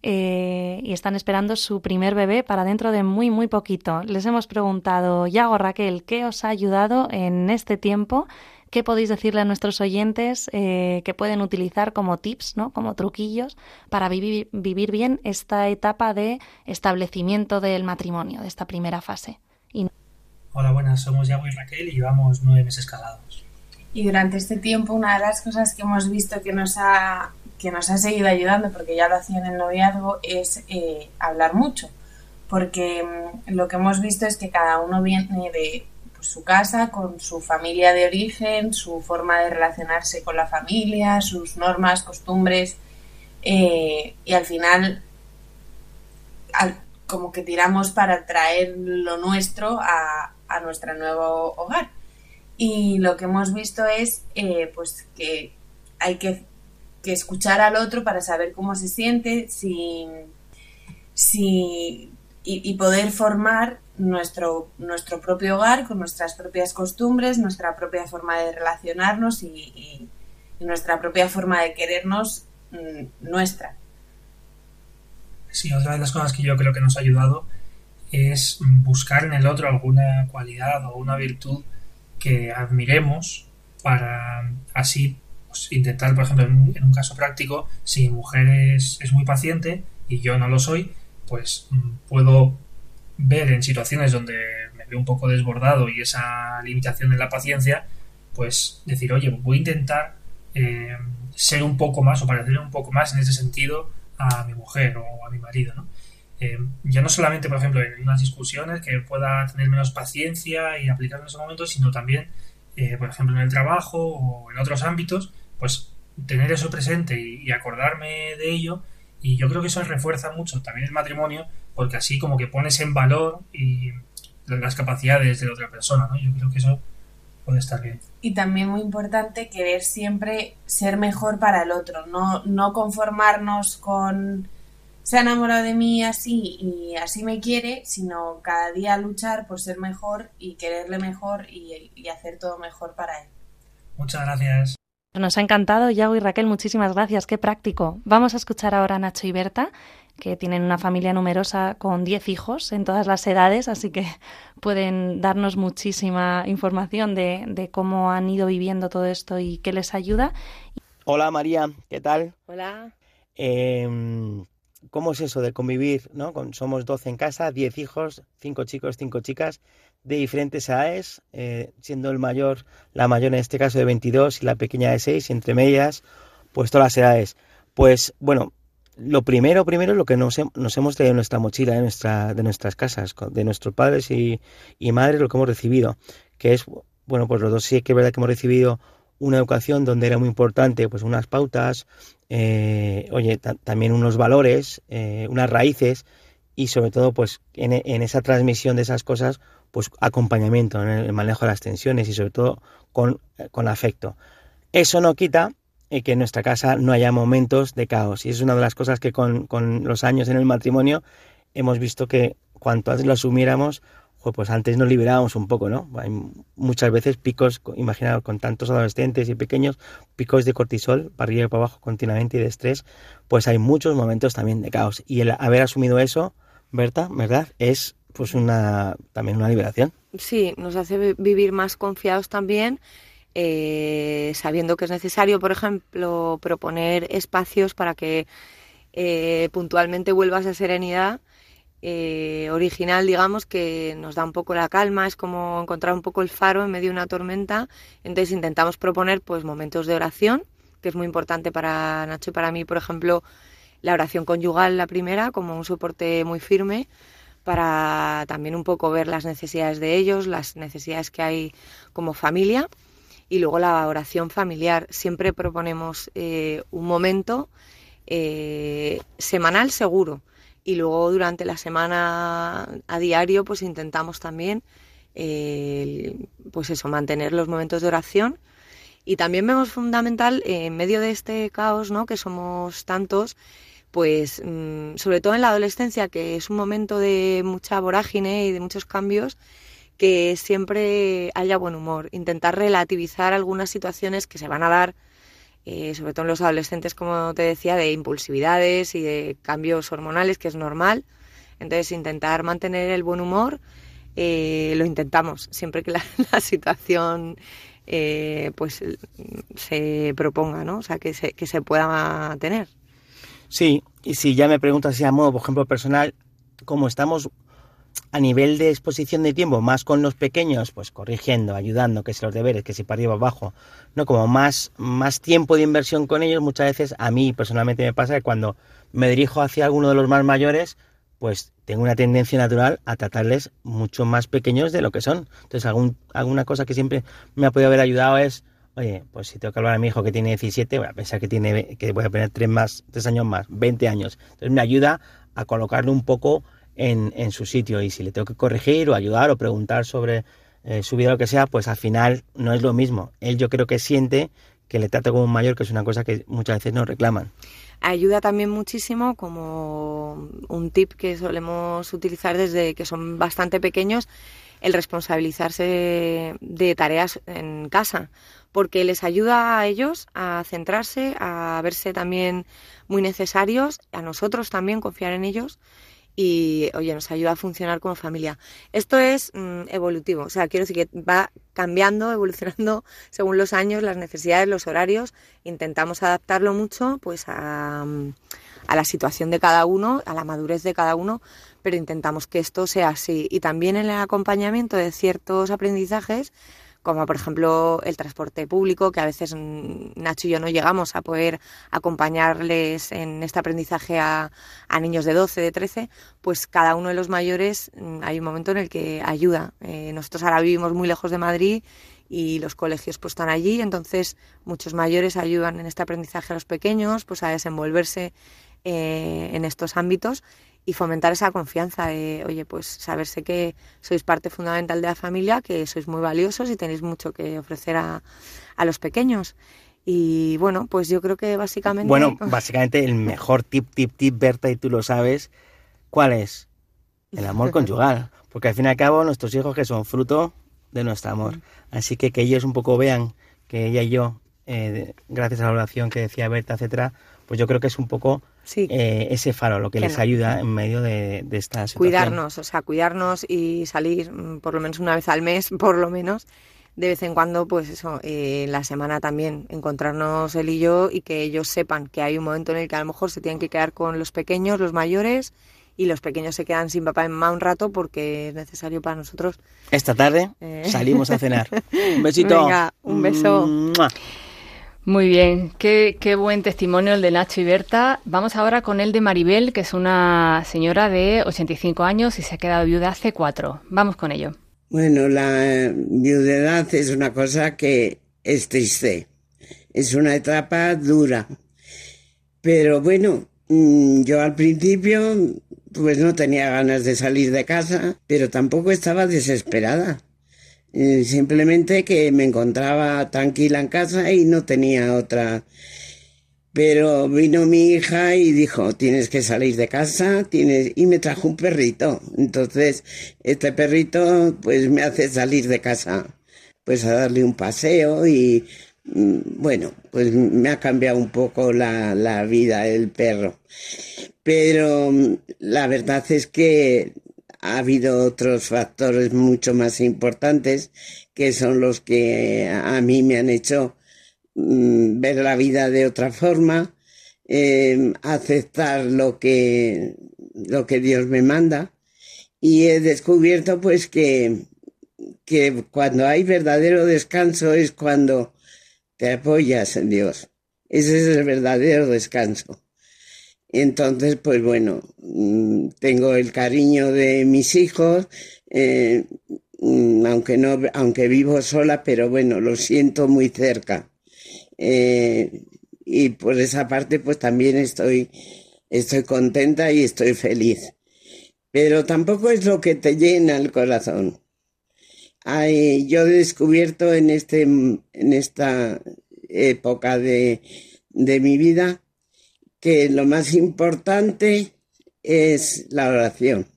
eh, y están esperando su primer bebé para dentro de muy, muy poquito. Les hemos preguntado, Yago, Raquel, ¿qué os ha ayudado en este tiempo? ¿Qué podéis decirle a nuestros oyentes eh, que pueden utilizar como tips, ¿no? como truquillos, para vivir, vivir bien esta etapa de establecimiento del matrimonio, de esta primera fase? Hola, buenas, somos Yago y Raquel y llevamos nueve meses casados. Y durante este tiempo una de las cosas que hemos visto que nos ha, que nos ha seguido ayudando, porque ya lo hacía en el noviazgo, es eh, hablar mucho. Porque mm, lo que hemos visto es que cada uno viene de pues, su casa, con su familia de origen, su forma de relacionarse con la familia, sus normas, costumbres, eh, y al final como que tiramos para traer lo nuestro a, a nuestro nuevo hogar y lo que hemos visto es eh, pues que hay que, escuchar al otro para saber cómo se siente si, y, poder formar nuestro, nuestro propio hogar con nuestras propias costumbres, nuestra propia forma de relacionarnos y, nuestra propia forma de querernos mm, nuestra. Sí, otra de las cosas que yo creo que nos ha ayudado es buscar en el otro alguna cualidad o una virtud que admiremos para así pues, intentar, por ejemplo, en un, caso práctico, si mi mujer es, muy paciente y yo no lo soy, pues mm, puedo ver en situaciones donde me veo un poco desbordado y esa limitación de la paciencia, pues decir, oye, voy a intentar eh, ser un poco más o parecer un poco más en ese sentido a mi mujer o a mi marido, ¿no? Eh, ya no solamente, por ejemplo, en unas discusiones que pueda tener menos paciencia y aplicar en esos momentos, sino también, eh, por ejemplo, en el trabajo o en otros ámbitos, pues tener eso presente y, acordarme de ello. Y yo creo que eso refuerza mucho también el matrimonio, porque así como que pones en valor y las capacidades de la otra persona, ¿no? Yo creo que eso puede estar bien. Y también muy importante querer siempre ser mejor para el otro, no, no conformarnos con se ha enamorado de mí así y así me quiere, sino cada día luchar por ser mejor y quererle mejor y, hacer todo mejor para él. Muchas gracias. Nos ha encantado, Yago y Raquel, muchísimas gracias, qué práctico. Vamos a escuchar ahora a Nacho y Berta, que tienen una familia numerosa con 10 hijos en todas las edades, así que pueden darnos muchísima información de, de cómo han ido viviendo todo esto y qué les ayuda. Hola María, ¿qué tal? Hola. Eh, ¿Cómo es eso de convivir? ¿no? somos 12 en casa, 10 hijos, 5 chicos, 5 chicas de diferentes edades, eh, siendo el mayor, la mayor en este caso de 22 y la pequeña de 6, y entre medias, pues todas las edades. Pues bueno, lo primero, primero, lo que nos, nos hemos traído en nuestra mochila de, nuestra, de nuestras casas, de nuestros padres y, y madres, lo que hemos recibido, que es, bueno, pues los dos sí que es verdad que hemos recibido una educación donde era muy importante pues unas pautas, eh, oye, también unos valores, eh, unas raíces y sobre todo pues en, esa transmisión de esas cosas pues acompañamiento en el manejo de las tensiones y sobre todo con, con afecto. Eso no quita eh, que en nuestra casa no haya momentos de caos y es una de las cosas que con, con los años en el matrimonio hemos visto que cuanto antes lo asumiéramos, pues antes nos liberábamos un poco, ¿no? Hay muchas veces picos, imaginaos, con tantos adolescentes y pequeños, picos de cortisol para arriba y para abajo continuamente y de estrés, pues hay muchos momentos también de caos. Y el haber asumido eso, Berta, ¿verdad? Es pues una también una liberación. Sí, nos hace vivir más confiados también, eh, sabiendo que es necesario, por ejemplo, proponer espacios para que eh, puntualmente vuelva esa serenidad eh, original, digamos, que nos da un poco la calma, es como encontrar un poco el faro en medio de una tormenta. Entonces intentamos proponer pues momentos de oración, que es muy importante para Nacho y para mí, por ejemplo, la oración conyugal, la primera, como un soporte muy firme para también un poco ver las necesidades de ellos, las necesidades que hay como familia y luego la oración familiar. Siempre proponemos eh, un momento eh, semanal seguro y luego durante la semana a diario pues intentamos también eh, pues eso mantener los momentos de oración. Y también vemos fundamental eh, en medio de este caos no que somos tantos pues mm, sobre todo en la adolescencia que es un momento de mucha vorágine y de muchos cambios que siempre haya buen humor. Intentar relativizar algunas situaciones que se van a dar eh, sobre todo en los adolescentes, como te decía, de impulsividades y de cambios hormonales, que es normal. Entonces, intentar mantener el buen humor, eh, lo intentamos siempre que la, situación eh, pues se proponga, ¿no? O sea, que se, que se pueda tener. Sí, y si ya me preguntas si a modo, por ejemplo, personal, como estamos a nivel de exposición de tiempo, más con los pequeños, pues corrigiendo, ayudando, que si los deberes, que si para arriba abajo, no como más, más tiempo de inversión con ellos, muchas veces a mí personalmente me pasa que cuando me dirijo hacia alguno de los más mayores, pues tengo una tendencia natural a tratarles mucho más pequeños de lo que son. Entonces, algún, alguna cosa que siempre me ha podido haber ayudado es, oye, pues si tengo que hablar a mi hijo que tiene 17, voy a pensar que tiene que voy a tener tres más, tres años más, 20 años. Entonces me ayuda a colocarle un poco en, su sitio y si le tengo que corregir o ayudar o preguntar sobre eh, su vida o lo que sea, pues al final no es lo mismo. Él yo creo que siente que le trata como un mayor, que es una cosa que muchas veces nos reclaman. Ayuda también muchísimo como un tip que solemos utilizar desde que son bastante pequeños, el responsabilizarse de tareas en casa, porque les ayuda a ellos a centrarse, a verse también muy necesarios, a nosotros también confiar en ellos y, oye, nos ayuda a funcionar como familia. Esto es mm, evolutivo, o sea, quiero decir que va cambiando, evolucionando según los años, las necesidades, los horarios. Intentamos adaptarlo mucho, pues, a, mm, a la situación de cada uno, a la madurez de cada uno, pero intentamos que esto sea así. Y también en el acompañamiento de ciertos aprendizajes, como por ejemplo el transporte público, que a veces mm, Nacho y yo no llegamos a poder acompañarles en este aprendizaje a, niños de 12, de 13, pues cada uno de los mayores mm, hay un momento en el que ayuda. Eh, nosotros ahora vivimos muy lejos de Madrid y los colegios pues están allí, entonces muchos mayores ayudan en este aprendizaje a los pequeños, pues a desenvolverse eh, en estos ámbitos y fomentar esa confianza de, oye, pues saberse que sois parte fundamental de la familia, que sois muy valiosos y tenéis mucho que ofrecer a, a los pequeños. Y bueno, pues yo creo que básicamente... Bueno, básicamente el mejor tip, tip, tip, Berta, y tú lo sabes, ¿cuál es? El amor conyugal. Porque al fin y al cabo nuestros hijos que son fruto de nuestro amor. Así que que ellos un poco vean que ella y yo, eh, gracias a la oración que decía Berta, etcétera, pues yo creo que es un poco eh, ese faro lo que, les ayuda en medio de, de esta situación. Cuidarnos, o sea, cuidarnos y salir mm, por lo menos una vez al mes, por lo menos, de vez en cuando, pues eso, eh, la semana también, encontrarnos él y yo y que ellos sepan que hay un momento en el que a lo mejor se tienen que quedar con los pequeños, los mayores, y los pequeños se quedan sin papá y mamá un rato porque es necesario para nosotros. Esta tarde eh. salimos a cenar. Un besito. Venga, un beso. Muy bien, qué, qué, buen testimonio el de Nacho y Berta. Vamos ahora con el de Maribel, que es una señora de 85 años y se ha quedado viuda hace cuatro. Vamos con ello. Bueno, la viudedad es una cosa que es triste, es una etapa dura. Pero bueno, mm, yo al principio pues no tenía ganas de salir de casa, pero tampoco estaba desesperada eh, simplemente que me encontraba tranquila en casa y no tenía otra Pero vino mi hija y dijo, tienes que salir de casa, tienes, y me trajo un perrito. Entonces, este perrito, pues me hace salir de casa, pues a darle un paseo y, mm, bueno, pues me ha cambiado un poco la, la vida el perro. Pero mm, la verdad es que ha habido otros factores mucho más importantes que son los que a mí me han hecho Mm, ver la vida de otra forma, em, aceptar lo que, lo que Dios me manda. Y he descubierto pues que, que cuando hay verdadero descanso es cuando te apoyas en Dios. Ese es el verdadero descanso. Entonces, pues bueno, mm, tengo el cariño de mis hijos, eh, mm, aunque no, aunque vivo sola, pero bueno, lo siento muy cerca. Eh, y por esa parte pues también estoy, estoy contenta y estoy feliz. Pero tampoco es lo que te llena el corazón. yo he descubierto en, este, en esta época de, de mi vida que lo más importante es la oración.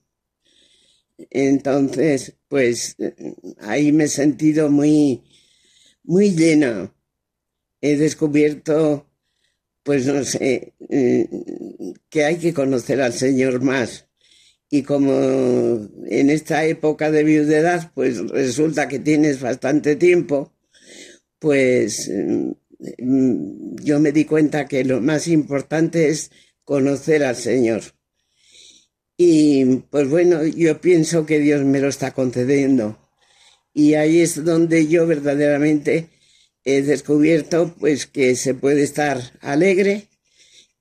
Entonces, pues ahí me he sentido muy, muy llena he descubierto, pues no sé, eh, que hay que conocer al Señor más. Y como en esta época de viudedad, pues resulta que tienes bastante tiempo, pues yo me di cuenta que lo más importante es conocer al Señor. Y pues bueno, yo pienso que Dios me lo está concediendo. Y ahí es donde yo verdaderamente he descubierto pues que se puede estar alegre,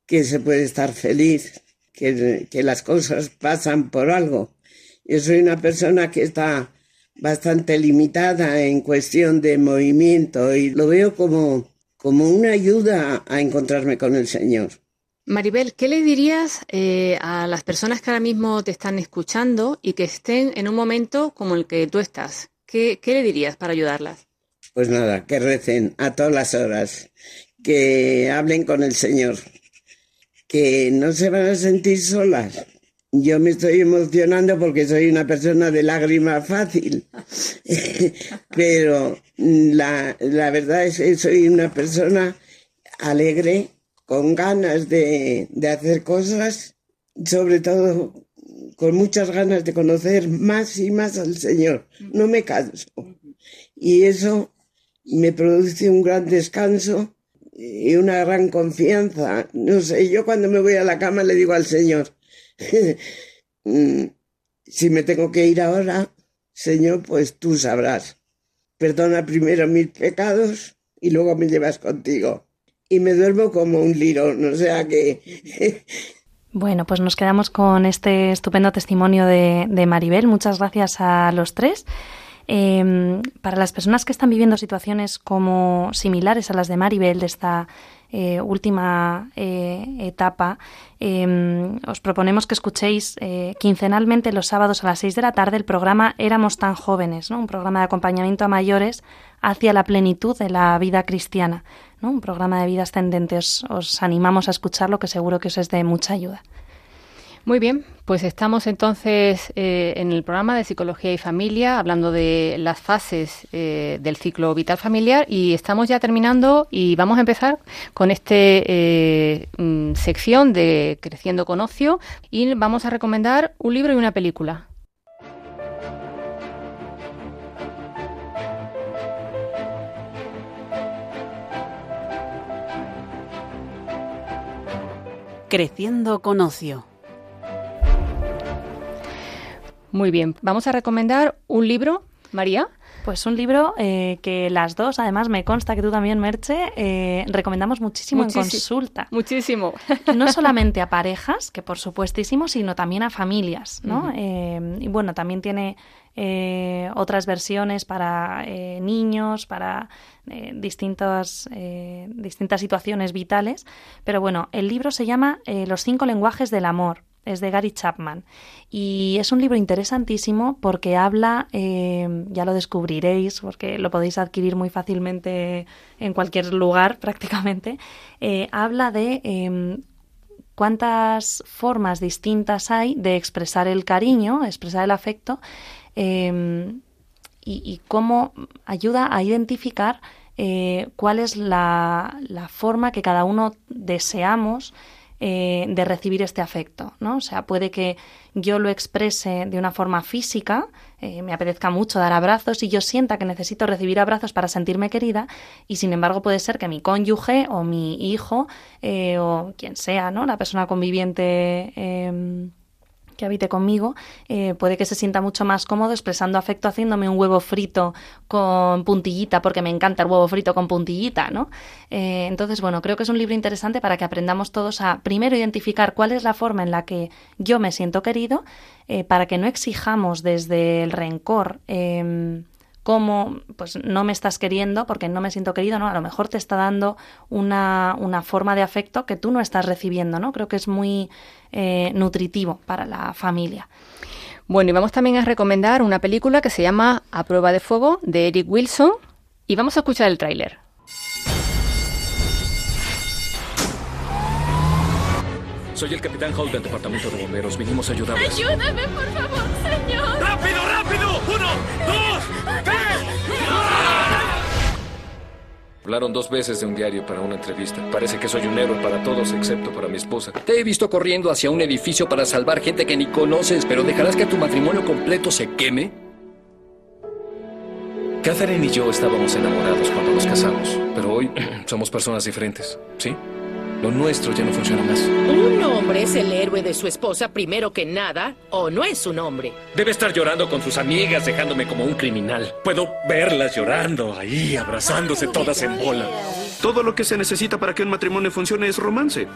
que se puede estar feliz, que, que las cosas pasan por algo. Yo soy una persona que está bastante limitada en cuestión de movimiento y lo veo como, como una ayuda a encontrarme con el Señor. Maribel, ¿qué le dirías eh, a las personas que ahora mismo te están escuchando y que estén en un momento como el que tú estás? ¿Qué, qué le dirías para ayudarlas? Pues nada, que recen a todas las horas, que hablen con el Señor, que no se van a sentir solas. Yo me estoy emocionando porque soy una persona de lágrima fácil, pero la, la verdad es que soy una persona alegre, con ganas de, de hacer cosas, sobre todo con muchas ganas de conocer más y más al Señor. No me canso. Y eso me produce un gran descanso y una gran confianza. No sé, yo cuando me voy a la cama le digo al Señor, mm, si me tengo que ir ahora, Señor, pues tú sabrás. Perdona primero mis pecados y luego me llevas contigo. Y me duermo como un lirón, o sea que... Bueno, pues nos quedamos con este estupendo testimonio de, de Maribel. Muchas gracias a los tres. Eh, para las personas que están viviendo situaciones como similares a las de Maribel, de esta eh, última eh, etapa, em, os proponemos que escuchéis eh, quincenalmente los sábados a las seis de la tarde el programa Éramos tan jóvenes, ¿no? un programa de acompañamiento a mayores hacia la plenitud de la vida cristiana, ¿no? un programa de vida ascendente. Os, os animamos a escucharlo, que seguro que os es de mucha ayuda. Muy bien, pues estamos entonces eh, en el programa de Psicología y Familia hablando de las fases eh, del ciclo vital familiar y estamos ya terminando y vamos a empezar con esta eh, mm, sección de Creciendo con Ocio y vamos a recomendar un libro y una película. Creciendo con Ocio muy bien, vamos a recomendar un libro, María. Pues un libro eh, que las dos, además me consta que tú también, Merche, eh, recomendamos muchísimo, en consulta. Muchísimo. No solamente a parejas, que por supuestísimo, sino también a familias, ¿no? Eh, y bueno, también tiene otras versiones para niños, para distintas, distintas situaciones vitales. Pero bueno, el libro se llama Los cinco lenguajes del amor es de Gary Chapman. Y es un libro interesantísimo porque habla, eh, ya lo descubriréis, porque lo podéis adquirir muy fácilmente en cualquier lugar prácticamente, eh, habla de em, cuántas formas distintas hay de expresar el cariño, expresar el afecto, em, y, cómo ayuda a identificar eh, cuál es la, la, forma que cada uno deseamos eh, de recibir este afecto, ¿no? O sea, puede que yo lo exprese de una forma física, eh, me apetezca mucho dar abrazos y yo sienta que necesito recibir abrazos para sentirme querida y sin embargo puede ser que mi cónyuge o mi hijo eh, o quien sea, ¿no? La persona conviviente em, que habite conmigo, eh, puede que se sienta mucho más cómodo expresando afecto haciéndome un huevo frito con puntillita, porque me encanta el huevo frito con puntillita, ¿no? Eh, entonces, bueno, creo que es un libro interesante para que aprendamos todos a primero identificar cuál es la forma en la que yo me siento querido, eh, para que no exijamos desde el rencor cómo pues no me estás queriendo porque no me siento querido, ¿no? A lo mejor te está dando una, una forma de afecto que tú no estás recibiendo, ¿no? Creo que es muy eh, nutritivo para la familia. Bueno, y vamos también a recomendar una película que se llama A prueba de fuego de Eric Wilson y vamos a escuchar el tráiler. Soy el capitán Hall del departamento de bomberos. Vinimos a ayudarles. Ayúdame, por favor, señor. ¡Rápido, rápido! ¡Uno, dos, tres! Hablaron dos veces de un diario para una entrevista. Parece que soy un héroe para todos excepto para mi esposa. Te he visto corriendo hacia un edificio para salvar gente que ni conoces, pero ¿dejarás que tu matrimonio completo se queme? Catherine y yo estábamos enamorados cuando nos casamos, pero hoy somos personas diferentes, ¿sí? Lo nuestro ya no funciona más. ¿Un hombre es el héroe de su esposa primero que nada o no es un hombre? Debe estar llorando con sus amigas, dejándome como un criminal. Puedo verlas llorando ahí, abrazándose todas en bola. Todo lo que se necesita para que un matrimonio funcione es romance.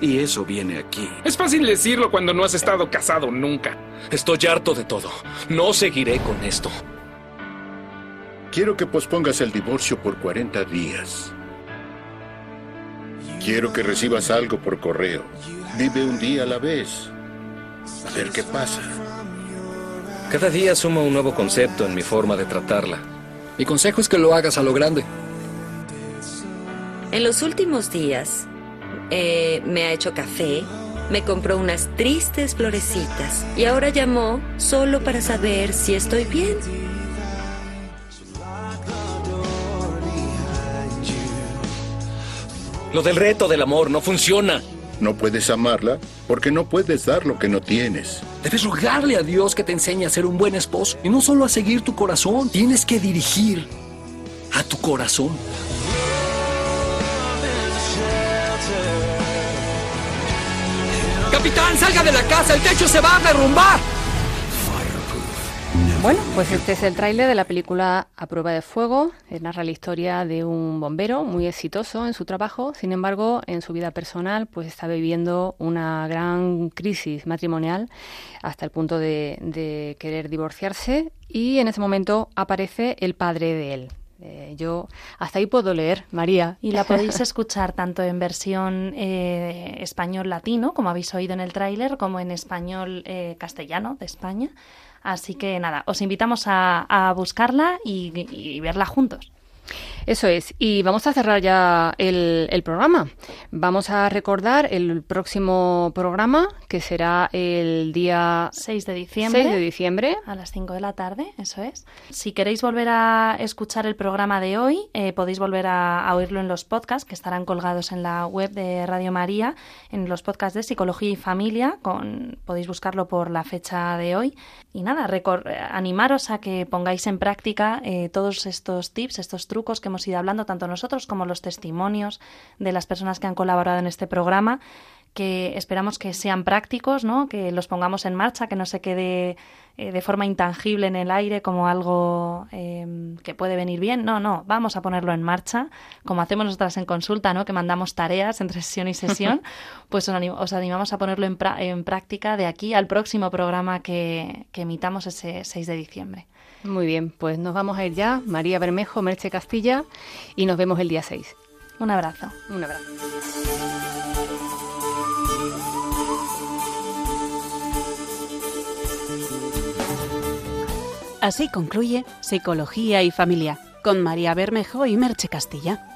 Y eso viene aquí. Es fácil decirlo cuando no has estado casado nunca. Estoy harto de todo. No seguiré con esto. Quiero que pospongas el divorcio por 40 días. Quiero que recibas algo por correo. Vive un día a la vez. A ver qué pasa. Cada día suma un nuevo concepto en mi forma de tratarla. Mi consejo es que lo hagas a lo grande. En los últimos días eh, me ha hecho café, me compró unas tristes florecitas y ahora llamó solo para saber si estoy bien. Lo del reto del amor no funciona. No puedes amarla porque no puedes dar lo que no tienes. Debes rogarle a Dios que te enseñe a ser un buen esposo y no solo a seguir tu corazón. Tienes que dirigir a tu corazón. Capitán, salga de la casa, el techo se va a derrumbar. Bueno, pues este es el tráiler de la película A prueba de fuego. Narra la historia de un bombero muy exitoso en su trabajo, sin embargo, en su vida personal, pues está viviendo una gran crisis matrimonial hasta el punto de, querer divorciarse y en ese momento aparece el padre de él, eh, yo hasta ahí puedo leer, María. Y la podéis escuchar tanto en versión eh, español latino, como habéis oído en el tráiler, como en español eh, castellano de España. Así que nada, os invitamos a, buscarla y verla juntos. Eso es. Y vamos a cerrar ya el, programa. Vamos a recordar el próximo programa, que será el día 6 de diciembre. 6 de diciembre. A las 5 de la tarde, eso es. Si queréis volver a escuchar el programa de hoy, eh, podéis volver a, oírlo en los podcasts que estarán colgados en la web de Radio María, en los podcasts de Psicología y Familia. Con, podéis buscarlo por la fecha de hoy. Y nada, animaros a que pongáis en práctica eh, todos estos tips, estos trucos que hemos ido hablando, tanto nosotros como los testimonios de las personas que han colaborado en este programa, que esperamos que sean prácticos, ¿no? que los pongamos en marcha, que no se quede eh, de forma intangible en el aire como algo em, que puede venir bien. No, no, vamos a ponerlo en marcha, como hacemos nosotras en consulta, ¿no? que mandamos tareas entre sesión y sesión, pues os, animamos a ponerlo en, en, práctica de aquí al próximo programa que, que emitamos ese 6 de diciembre. Muy bien, pues nos vamos a ir ya. María Bermejo, Merche Castilla y nos vemos el día 6. Un abrazo. Un abrazo. Así concluye Psicología y Familia con María Bermejo y Merche Castilla.